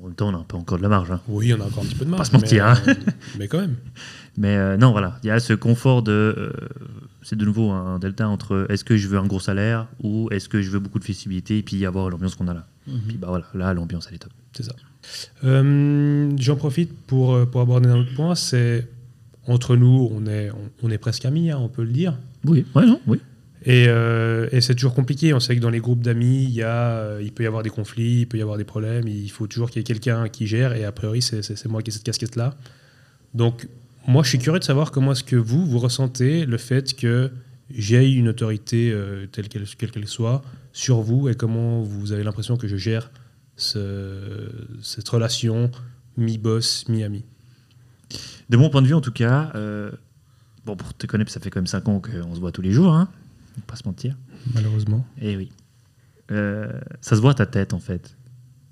B: en même temps, on a un peu encore de la marge. hein.
A: Oui, on a encore un petit peu de marge.
B: se mentir, hein.
A: Mais, euh, mais quand même.
B: Mais euh, non, voilà, il y a ce confort de. euh, c'est de nouveau un delta entre est-ce que je veux un gros salaire ou est-ce que je veux beaucoup de flexibilité et puis avoir l'ambiance qu'on a là. Puis bah voilà, là, l'ambiance, elle est top.
A: C'est ça. Euh, J'en profite pour, euh, pour aborder un autre point. C'est entre nous, on est, on, on est presque amis, hein, on peut le dire.
B: Oui, ouais, non, oui.
A: Et, euh, et c'est toujours compliqué. On sait que dans les groupes d'amis, il, y a, euh, il peut y avoir des conflits, il peut y avoir des problèmes. Il faut toujours qu'il y ait quelqu'un qui gère. Et a priori, c'est moi qui ai cette casquette-là. Donc, moi, je suis curieux de savoir comment est-ce que vous, vous ressentez le fait que j'ai une autorité euh, telle qu'elle quelle qu'elle soit sur vous et comment vous avez l'impression que je gère ce- cette relation mi-boss, mi-ami.
B: De mon point de vue, en tout cas, euh, bon, pour te connaître, ça fait quand même 5 ans qu'on se voit tous les jours, hein, on pas se mentir.
A: Malheureusement.
B: Eh oui. Euh, ça se voit à ta tête, en fait.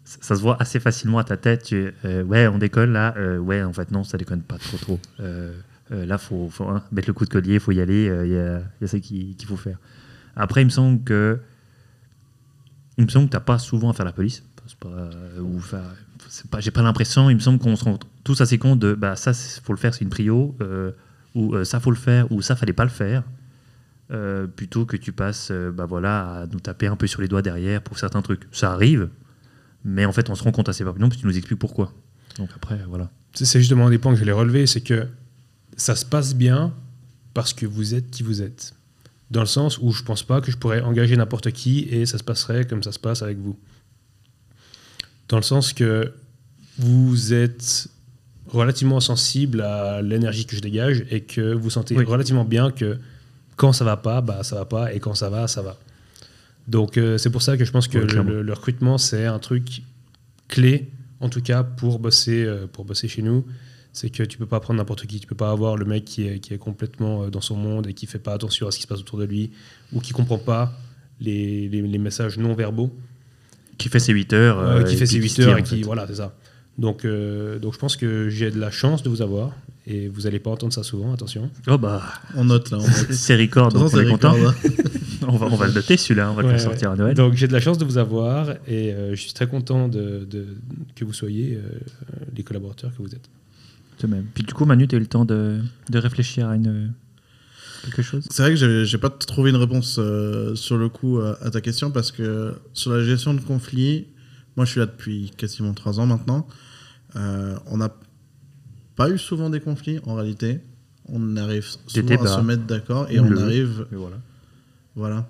B: Ça, ça se voit assez facilement à ta tête. Tu- euh, ouais, on décolle là. Ouais, en fait, non, ça déconne pas trop, trop. Là, faut, faut hein, mettre le coup de collier, faut y aller. Il y, a, y a ça qui- qu'il faut faire. Après, il me semble que. Il me semble que t'as pas souvent à faire la police. C'est pas, ou faire- c'est pas, j'ai pas l'impression. Il me semble qu'on se rend tous assez compte de bah ça, faut le faire, c'est une prio. euh, ou euh, ça, faut le faire, ou ça, fallait pas le faire. Euh, plutôt que tu passes euh, bah voilà, à nous taper un peu sur les doigts derrière pour certains trucs. Ça arrive, mais en fait, on se rend compte assez rapidement parce que tu nous expliques pourquoi. Donc après, voilà.
A: C'est justement un des points que je voulais relever, c'est que ça se passe bien parce que vous êtes qui vous êtes. Dans le sens où je pense pas que je pourrais engager n'importe qui et ça se passerait comme ça se passe avec vous. Dans le sens que vous êtes relativement sensible à l'énergie que je dégage et que vous sentez
B: Oui.
A: relativement bien que quand ça va pas, bah ça va pas et quand ça va, ça va. Donc euh, c'est pour ça que je pense que le, recrutement c'est un truc clé en tout cas pour bosser euh, pour bosser chez nous. C'est que tu peux pas prendre n'importe qui, tu peux pas avoir le mec qui est, qui est complètement euh, dans son monde et qui fait pas attention à ce qui se passe autour de lui ou qui comprend pas les, les- les messages non verbaux.
B: Qui fait ses 8 heures.
A: euh, qui fait ses
B: puis
A: 8
B: se tire,
A: heures et qui voilà c'est ça. Donc euh, donc je pense que j'ai de la chance de vous avoir et vous allez pas entendre ça souvent attention.
B: Oh bah,
C: On note là. On note.
B: c'est record, donc on est content.
C: record,
B: on, va, on va le noter celui-là, on va
A: Ouais,
B: le sortir à Noël.
A: Donc j'ai de la chance de vous avoir et euh, je suis très content de, de- que vous soyez euh, les collaborateurs que vous êtes.
B: De même. Puis du coup, Manu, tu as eu le temps de, de réfléchir à une, quelque chose?
C: C'est vrai que j'ai- pas trouvé une réponse euh, sur le coup à, à ta question parce que sur la gestion de conflits, moi je suis là depuis quasiment trois ans maintenant. Euh, on n'a pas eu souvent des conflits en réalité. On arrive souvent à se mettre d'accord et on arrive.
B: Et voilà.
C: Voilà,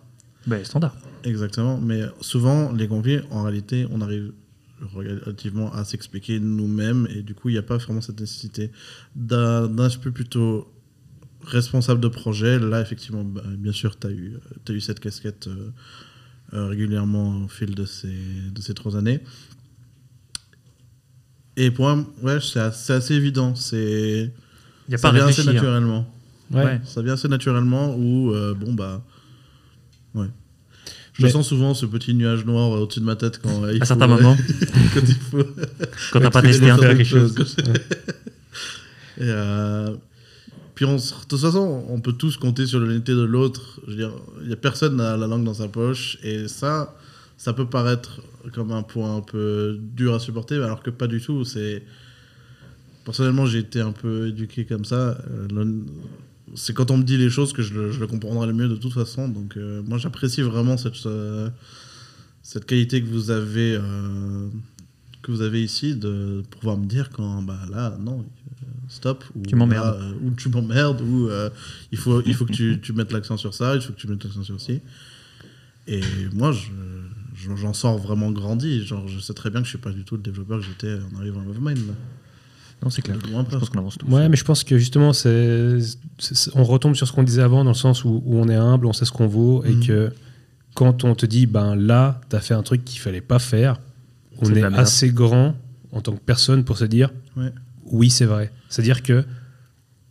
B: Ben, standard.
C: exactement. Mais souvent, les conflits, en réalité, on arrive relativement à s'expliquer nous-mêmes et du coup, il n'y a pas vraiment cette nécessité d'un aspect plutôt responsable de projet. Là, effectivement, bah, bien sûr, tu as, eu t'as eu cette casquette euh, régulièrement au fil de ces, de ces trois années. Et pour moi, ouais, c'est assez, évident. C'est,
B: Il n'y a
C: ça
B: pas à
C: vient assez naturellement.
B: Ouais.
C: Ça vient assez naturellement où, euh, bon, bah. Ouais. Je
A: Mais-
C: sens souvent ce petit nuage noir euh, au-dessus de ma tête quand euh, il
B: À
C: faut-
B: certains moments,
C: quand il faut.
B: quand t'as pas testé un truc.
C: quelque chose. Et, euh, on, de toute façon, on peut tous compter sur l'unité de l'autre. Il n'y a personne à la langue dans sa poche. Et ça, ça peut paraître comme un point un peu dur à supporter, alors que pas du tout. C'est. Personnellement, j'ai été un peu éduqué comme ça. Euh, C'est quand on me dit les choses que je le, comprendrai le mieux de toute façon. Donc, euh, moi, j'apprécie vraiment cette, qualité que vous avez, euh, que vous avez ici de pouvoir me dire quand, bah là, non, stop. Ou
B: Tu m'emmerdes.
C: euh, ou tu m'emmerdes, ou euh, il, faut, il faut que tu, tu mettes l'accent sur ça, il faut que tu mettes l'accent sur ci. Et moi, je- je- j'en sors vraiment grandi. Genre, je sais très bien que je suis pas du tout le développeur que j'étais en arrivant à Lovemind. là.
B: Non, c'est clair. Je pense qu'on avance tous.
A: Ouais, mais je pense que justement, c'est, on retombe sur ce qu'on disait avant, dans le sens où, où on est humble, on sait ce qu'on vaut, et
C: Mhm.
A: que quand on te dit, ben là, t'as fait un truc qu'il fallait pas faire, on est
B: merde.
A: assez grand en tant que personne pour se dire,
C: Ouais.
A: Oui, c'est vrai. C'est-à-dire que,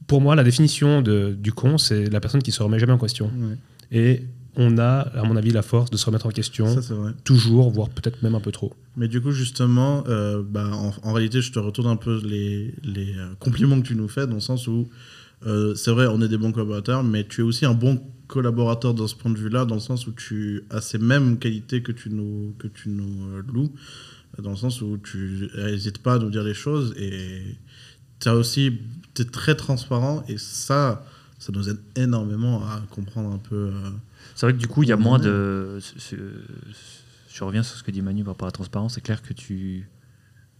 A: pour moi, la définition de, du con, c'est la personne qui se remet jamais en question.
C: Ouais.
A: Et on a, à mon avis, la force de se remettre en question,
C: Ça, c'est vrai.
A: toujours, voire peut-être même un peu trop.
C: Mais du coup, justement, euh, bah, en, en réalité, je te retourne un peu les, les euh, compliments que tu nous fais, dans le sens où, euh, c'est vrai, on est des bons collaborateurs, mais tu es aussi un bon collaborateur dans ce point de vue-là, dans le sens où tu as ces mêmes qualités que tu nous, que tu nous euh, loues, dans le sens où tu n'hésites pas à nous dire les choses, et tu as aussi, tu es très transparent, et ça, ça nous aide énormément à comprendre un peu... euh,
B: C'est vrai que du coup, il y a moins de. Je reviens sur ce que dit Manu par rapport à la transparence. C'est clair que tu.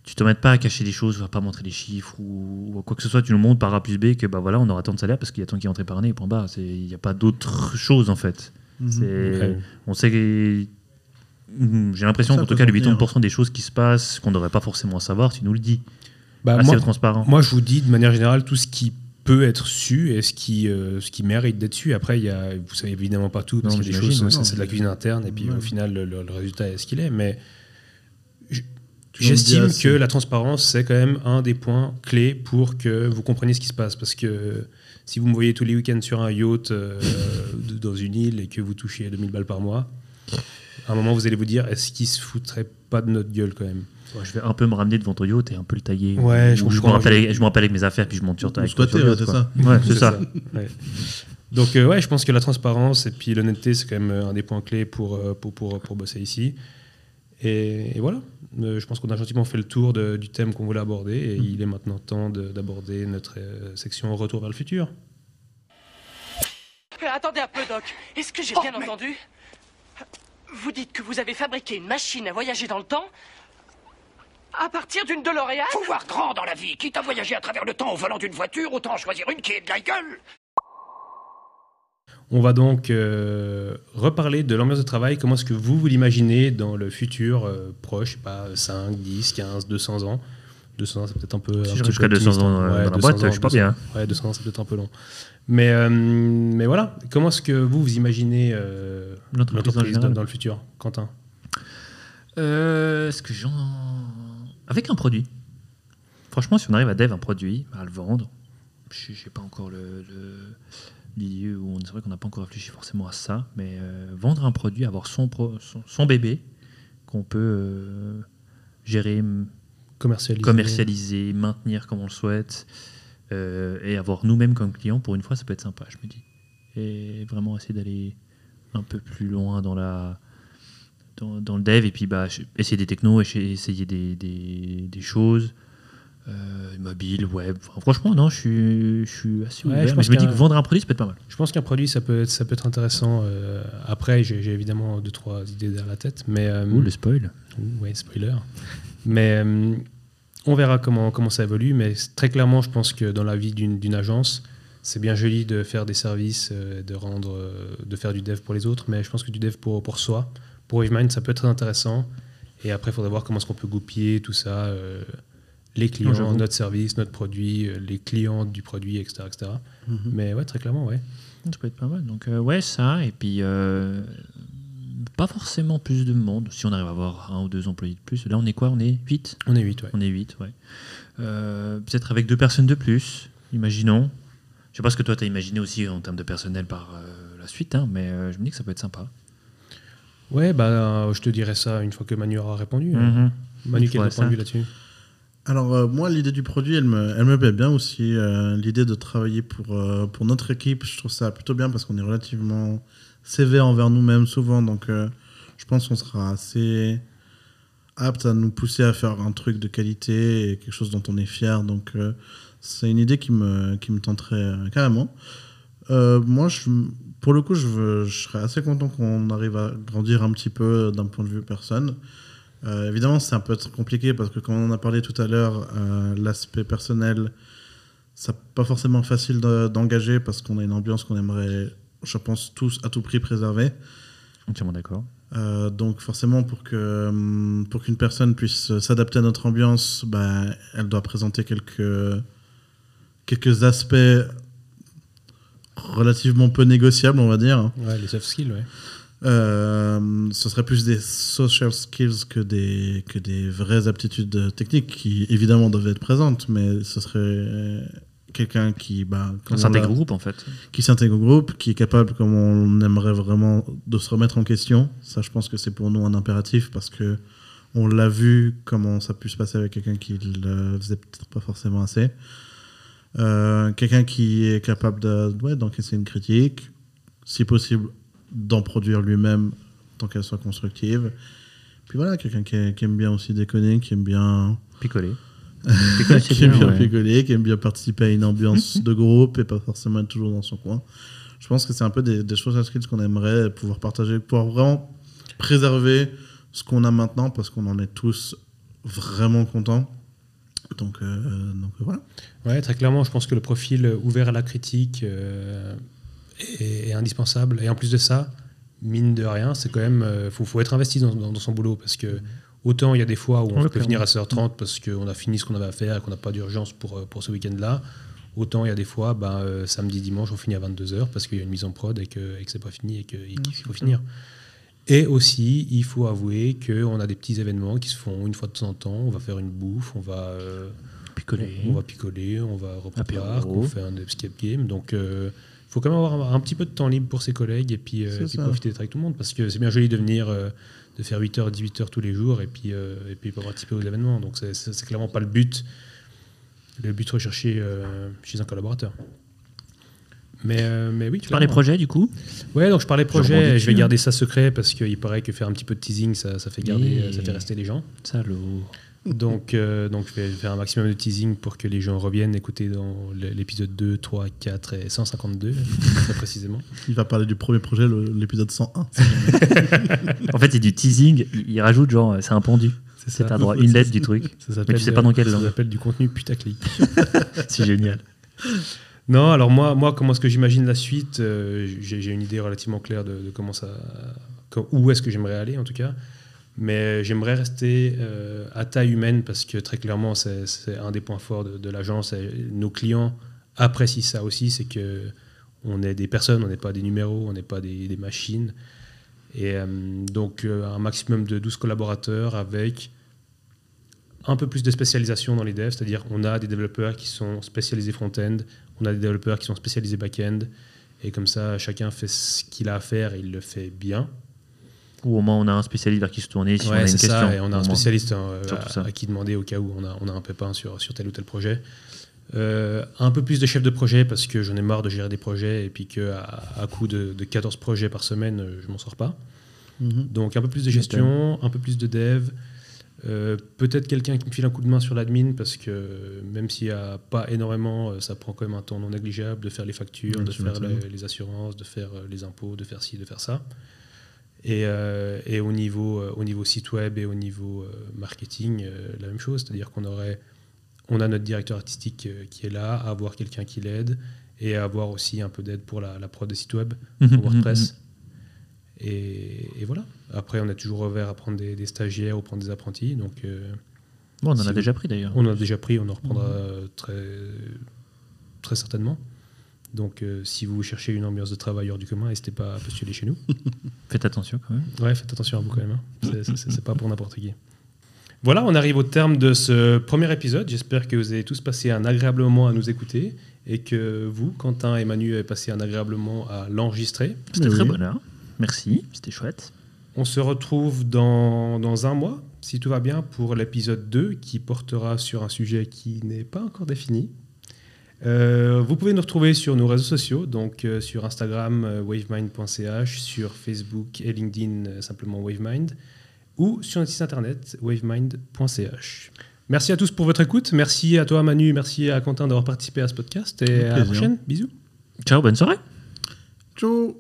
B: Tu te mettes pas à cacher des choses, à pas montrer des chiffres ou, ou quoi que ce soit. Tu nous montres par A plus B que bah voilà, on aura tant de salaire parce qu'il y a tant qui est entré par année. Point barre. C'est- Il n'y a pas d'autre chose en fait.
A: Ouais.
B: On sait que. J'ai l'impression qu'en tout cas, le
C: contenir.
B: 80% des choses qui se passent, qu'on ne devrait pas forcément savoir, tu nous le dis.
A: Bah,
B: Assez
A: moi,
B: transparent.
A: Moi, je vous dis de manière générale tout ce qui peut être su et ce qui, euh, ce qui mérite d'être su. Après, il y a, vous savez évidemment pas tout parce
B: Non,
A: des
B: j'imagine,
A: choses, ça, c'est de la cuisine interne et puis
C: Ouais.
A: au final, le, résultat est ce qu'il est. Mais j'estime que la transparence, c'est quand même un des points clés pour que vous compreniez ce qui se passe. Parce que si vous me voyez tous les week-ends sur un yacht euh, dans une île et que vous touchez 2000 balles par mois, à un moment, vous allez vous dire est-ce qu'ils se foutraient pas de notre gueule quand même?
B: Ouais, je vais un peu me ramener devant ton yacht et un peu le tailler.
A: Ouais, je
B: me rappelle, je me rappelle avec mes affaires, puis je monte sur toi yacht,
C: c'est ça.
B: Ouais, c'est ça.
A: Ouais. Donc euh, ouais, je pense que la transparence et puis l'honnêteté, c'est quand même euh, un des points clés pour, euh, pour, pour, pour bosser ici. Et, et voilà, Euh, je pense qu'on a gentiment fait le tour de- du thème qu'on voulait aborder et il est maintenant temps de- d'aborder notre euh, section Retour vers le futur.
E: Euh, Attendez un peu, Doc. Est-ce que j'ai
F: Oh,
E: bien entendu? Vous dites que vous avez fabriqué une machine à voyager dans le temps à partir d'une DeLorean?
F: Faut voir grand dans la vie. Quitte à voyager à travers le temps au volant d'une voiture, autant choisir une qui est de la gueule.
A: On va donc euh, reparler de l'ambiance de travail. Comment est-ce que vous, vous l'imaginez dans le futur euh, proche, je sais pas 5, 10, 15, 200 ans? 200 ans, c'est peut-être un peu.
B: Si
A: un
B: jusqu'à
A: peu
B: 200
A: optimiste,
B: ans
A: hein.
B: euh,
A: Ouais,
B: dans la
A: 200
B: boîte,
A: ans,
B: je suis pas
A: 200.
B: bien.
A: Ouais, 200 ans, c'est peut-être un peu long. Mais, euh, mais voilà, comment est-ce que vous, vous imaginez euh,
B: L'entreprise en
A: l'entreprise dans, dans le futur Quentin?
B: Euh, Est-ce que j'en. Avec un produit. Franchement, si on arrive à dev un produit, à le vendre, je sais pas encore le. l'idée où on- c'est vrai qu'on n'a pas encore réfléchi forcément à ça, mais euh, vendre un produit, avoir son, pro- son, son bébé, qu'on peut euh, gérer,
A: Commercialisé.
B: commercialiser, maintenir comme on le souhaite, euh, et avoir nous-mêmes comme client, pour une fois, ça peut être sympa, je me dis. Et vraiment essayer d'aller un peu plus loin dans la dans, dans le dev, et puis bah, essayer des technos, essayer des, des, des choses. euh, mobile, web. Enfin, franchement, non, je suis, je suis assez
A: Ouais,
B: ouvert,
A: je
B: mais
A: pense
B: je me dis que vendre un produit, ça peut être pas mal.
A: Je pense qu'un produit, ça peut être, ça peut être intéressant. euh, après, j'ai évidemment deux, trois idées derrière la tête. Mais, euh,
B: Ouh, le spoil.
A: Ouh, ouais, spoiler. Mais euh, on verra comment, comment ça évolue. Mais très clairement, je pense que dans la vie d'une agence, c'est bien joli de faire des services, de, rendre, de faire du dev pour les autres. Mais je pense que du dev pour, pour soi, pour WaveMind, ça peut être très intéressant. Et après, il faudra voir comment est-ce qu'on peut goupiller tout ça. euh, les clients, notre service, notre produit, euh, les clients du produit, etc. etc.
C: Mhm.
A: Mais ouais, très clairement, ouais.
B: Ça peut être pas mal. Donc, euh, ouais, ça. Et puis, pas forcément plus de monde. Si on arrive à avoir un ou deux employés de plus. Là, on est quoi? On est 8
A: On est 8, ouais.
B: On est 8, ouais. Peut-être avec deux personnes de plus, imaginons. Je sais pas ce que toi, tu as imaginé aussi en termes de personnel par la suite, hein, mais je me dis que ça peut être sympa.
A: Ouais, bah, euh, je te dirai ça une fois que Manu aura répondu.
B: Mhm.
A: Manu, quel est ton point de vue là-dessus?
C: Alors euh, moi, l'idée du produit, elle me, elle me plaît bien aussi. Euh, l'idée de travailler pour, euh, pour notre équipe, je trouve ça plutôt bien parce qu'on est relativement sévère envers nous-mêmes souvent. Donc euh, je pense qu'on sera assez apte à nous pousser à faire un truc de qualité et quelque chose dont on est fier. Donc euh, c'est une idée qui me, qui me tenterait euh, carrément. Euh, moi, je, pour le coup, je, veux- je serais assez content qu'on arrive à grandir un petit peu d'un point de vue personne. Euh, évidemment, c'est un peu compliqué parce que, comme on en a parlé tout à l'heure, euh, l'aspect personnel, c'est pas forcément facile de- d'engager parce qu'on a une ambiance qu'on aimerait, je pense, tous à tout prix préserver.
B: Entièrement d'accord.
C: Euh, donc forcément, pour que hum, pour qu'une personne puisse s'adapter à notre ambiance, ben, elle doit présenter quelques quelques aspects relativement peu négociables, on va dire.
A: Ouais, les soft skills, ouais.
C: Euh, ce serait plus des social skills que des, que des vraies aptitudes techniques qui évidemment doivent être présentes, mais ce serait quelqu'un qui, bah,
B: s'intègre au groupe, en fait.
C: qui s'intègre au groupe, qui est capable, comme on aimerait vraiment, de se remettre en question. Ça, je pense que c'est pour nous un impératif parce que on l'a vu comment ça a pu se passer avec quelqu'un qui le faisait peut-être pas forcément assez. Euh, quelqu'un qui est capable de, ouais, d'encaisser une critique, si possible d'en produire lui-même tant qu'elle soit constructive. Puis voilà, quelqu'un qui, qui aime bien aussi déconner, qui aime bien
B: Picoler. Picoler,
C: qui aime
B: bien,
C: bien
B: ouais.
C: rigoler, qui aime bien participer à une ambiance de groupe et pas forcément être toujours dans son coin. Je pense que c'est un peu des, des choses à skills qu'on aimerait pouvoir partager, pouvoir vraiment préserver ce qu'on a maintenant parce qu'on en est tous vraiment contents. Donc, euh, donc voilà.
A: Ouais, très clairement, je pense que le profil euh, ouvert à la critique euh, est, est indispensable. Et en plus de ça, mine de rien, c'est quand même. Il faut, faut être investi dans, dans- dans son boulot parce que autant il y a des fois où on peut finir à 16h30 parce qu'on a fini ce qu'on avait à faire et qu'on n'a pas d'urgence pour, euh, pour ce week-end-là. Autant il y a des fois, ben, euh, samedi, dimanche, on finit à 22h parce qu'il y a une mise en prod et que, que c'est pas fini et qu'il faut finir. Et aussi, il faut avouer qu'on a des petits événements qui se font une fois de temps en temps. On va faire une bouffe, on va. euh,
B: Picoler.
A: on va picoler, on va parc, on fait un escape game. Donc, il faut quand même avoir un, un petit peu de temps libre pour ses collègues et puis, euh, et puis profiter d'être avec tout le monde. Parce que c'est bien joli de venir, euh, de faire 8h, 18h tous les jours et puis, euh, et puis pas participer aux événements. Donc, c'est- clairement pas le but. Le but recherché euh, chez un collaborateur. Mais, euh, mais oui,
B: Tu parlais projet, du coup
A: Ouais, donc je parlais projet. Je
B: dessus,
A: vais garder ça secret parce qu'il paraît que faire un petit peu de teasing, ça, ça fait garder,
B: Et-
A: ça fait rester les gens.
B: Salaud.
A: Donc, euh, donc, je vais faire un maximum de teasing pour que les gens reviennent écouter dans l'épisode 2, 3, 4 et 152, très précisément.
C: Il va parler du premier projet, l'épisode 101.
B: En fait, c'est du teasing. Il, rajoute, genre, c'est un pendu.
A: C'est
B: C'est un droit, une lettre du truc.
A: Ça
B: Mais
A: s'appelle
B: tu sais pas dans quelle
A: ça
B: langue.
A: s'appelle du contenu putaclic.
B: C'est génial.
A: Non, alors moi, moi comment est-ce que j'imagine la suite euh, J'ai une idée relativement claire de, comment ça, où est-ce que j'aimerais aller en tout cas. Mais j'aimerais rester euh, à taille humaine parce que très clairement, c'est un des points forts de, l'agence. Nos clients apprécient ça aussi, c'est que on est des personnes, on n'est pas des numéros, on n'est pas des, machines. Et euh, donc un maximum de 12 collaborateurs avec un peu plus de spécialisation dans les devs, c'est-à-dire on a des développeurs qui sont spécialisés front-end, on a des développeurs qui sont spécialisés back-end, et comme ça chacun fait ce qu'il a à faire et il le fait bien.
B: Ou au moins on a un spécialiste vers qui se tourner si on a une question.
A: ça, et on a un spécialiste hein, à, qui demander au cas où on a, on a un pépin sur, sur tel ou tel projet. Euh, un peu plus de chef de projet parce que j'en ai marre de gérer des projets et puis qu'à à coup de, de 14 projets par semaine, euh, je m'en sors pas.
C: Mhm.
A: Donc un peu plus de gestion, un peu plus de dev, euh, peut-être quelqu'un qui me file un coup de main sur l'admin parce que même s'il n'y a pas énormément, euh, ça prend quand même un temps non négligeable de faire les factures, de faire les, les assurances, de faire euh, les impôts, de faire ci, de faire ça. Et, euh, et au, niveau, euh, au niveau site web et au niveau marketing, la même chose, c'est-à-dire qu'on aurait, on a notre directeur artistique qui est là, à avoir quelqu'un qui l'aide et à avoir aussi un peu d'aide pour la, la prod de site web
B: Mhm,
A: pour WordPress. Et, et voilà. Après, on a toujours ouvert à prendre des, des stagiaires ou prendre des apprentis. Donc, euh,
B: Bon, on en
A: Si
B: a déjà pris d'ailleurs.
A: on en a déjà pris, on en reprendra euh, très, très certainement. Donc, euh, si vous cherchez une ambiance de travail hors du commun, n'hésitez pas à postuler chez nous.
B: Faites attention quand même.
A: Ouais, faites attention à vous quand même. hein. C'est- pas pour n'importe qui. Voilà, on arrive au terme de ce premier épisode. J'espère que vous avez tous passé un agréable moment à nous écouter et que vous, Quentin et Manu, avez passé un agréable moment à l'enregistrer.
B: C'était très
C: oui.
B: bonheur. Merci, c'était chouette.
A: On se retrouve dans, dans un mois, si tout va bien, pour l'épisode 2 qui portera sur un sujet qui n'est pas encore défini. Euh, vous pouvez nous retrouver sur nos réseaux sociaux, donc euh, sur Instagram euh, wavemind.ch, sur Facebook et LinkedIn euh, simplement wavemind, ou sur notre site internet wavemind.ch. Merci à tous pour votre écoute. Merci à toi Manu, merci à Quentin d'avoir participé à ce podcast et à la prochaine. Bisous.
B: Ciao, bonne soirée.
C: Ciao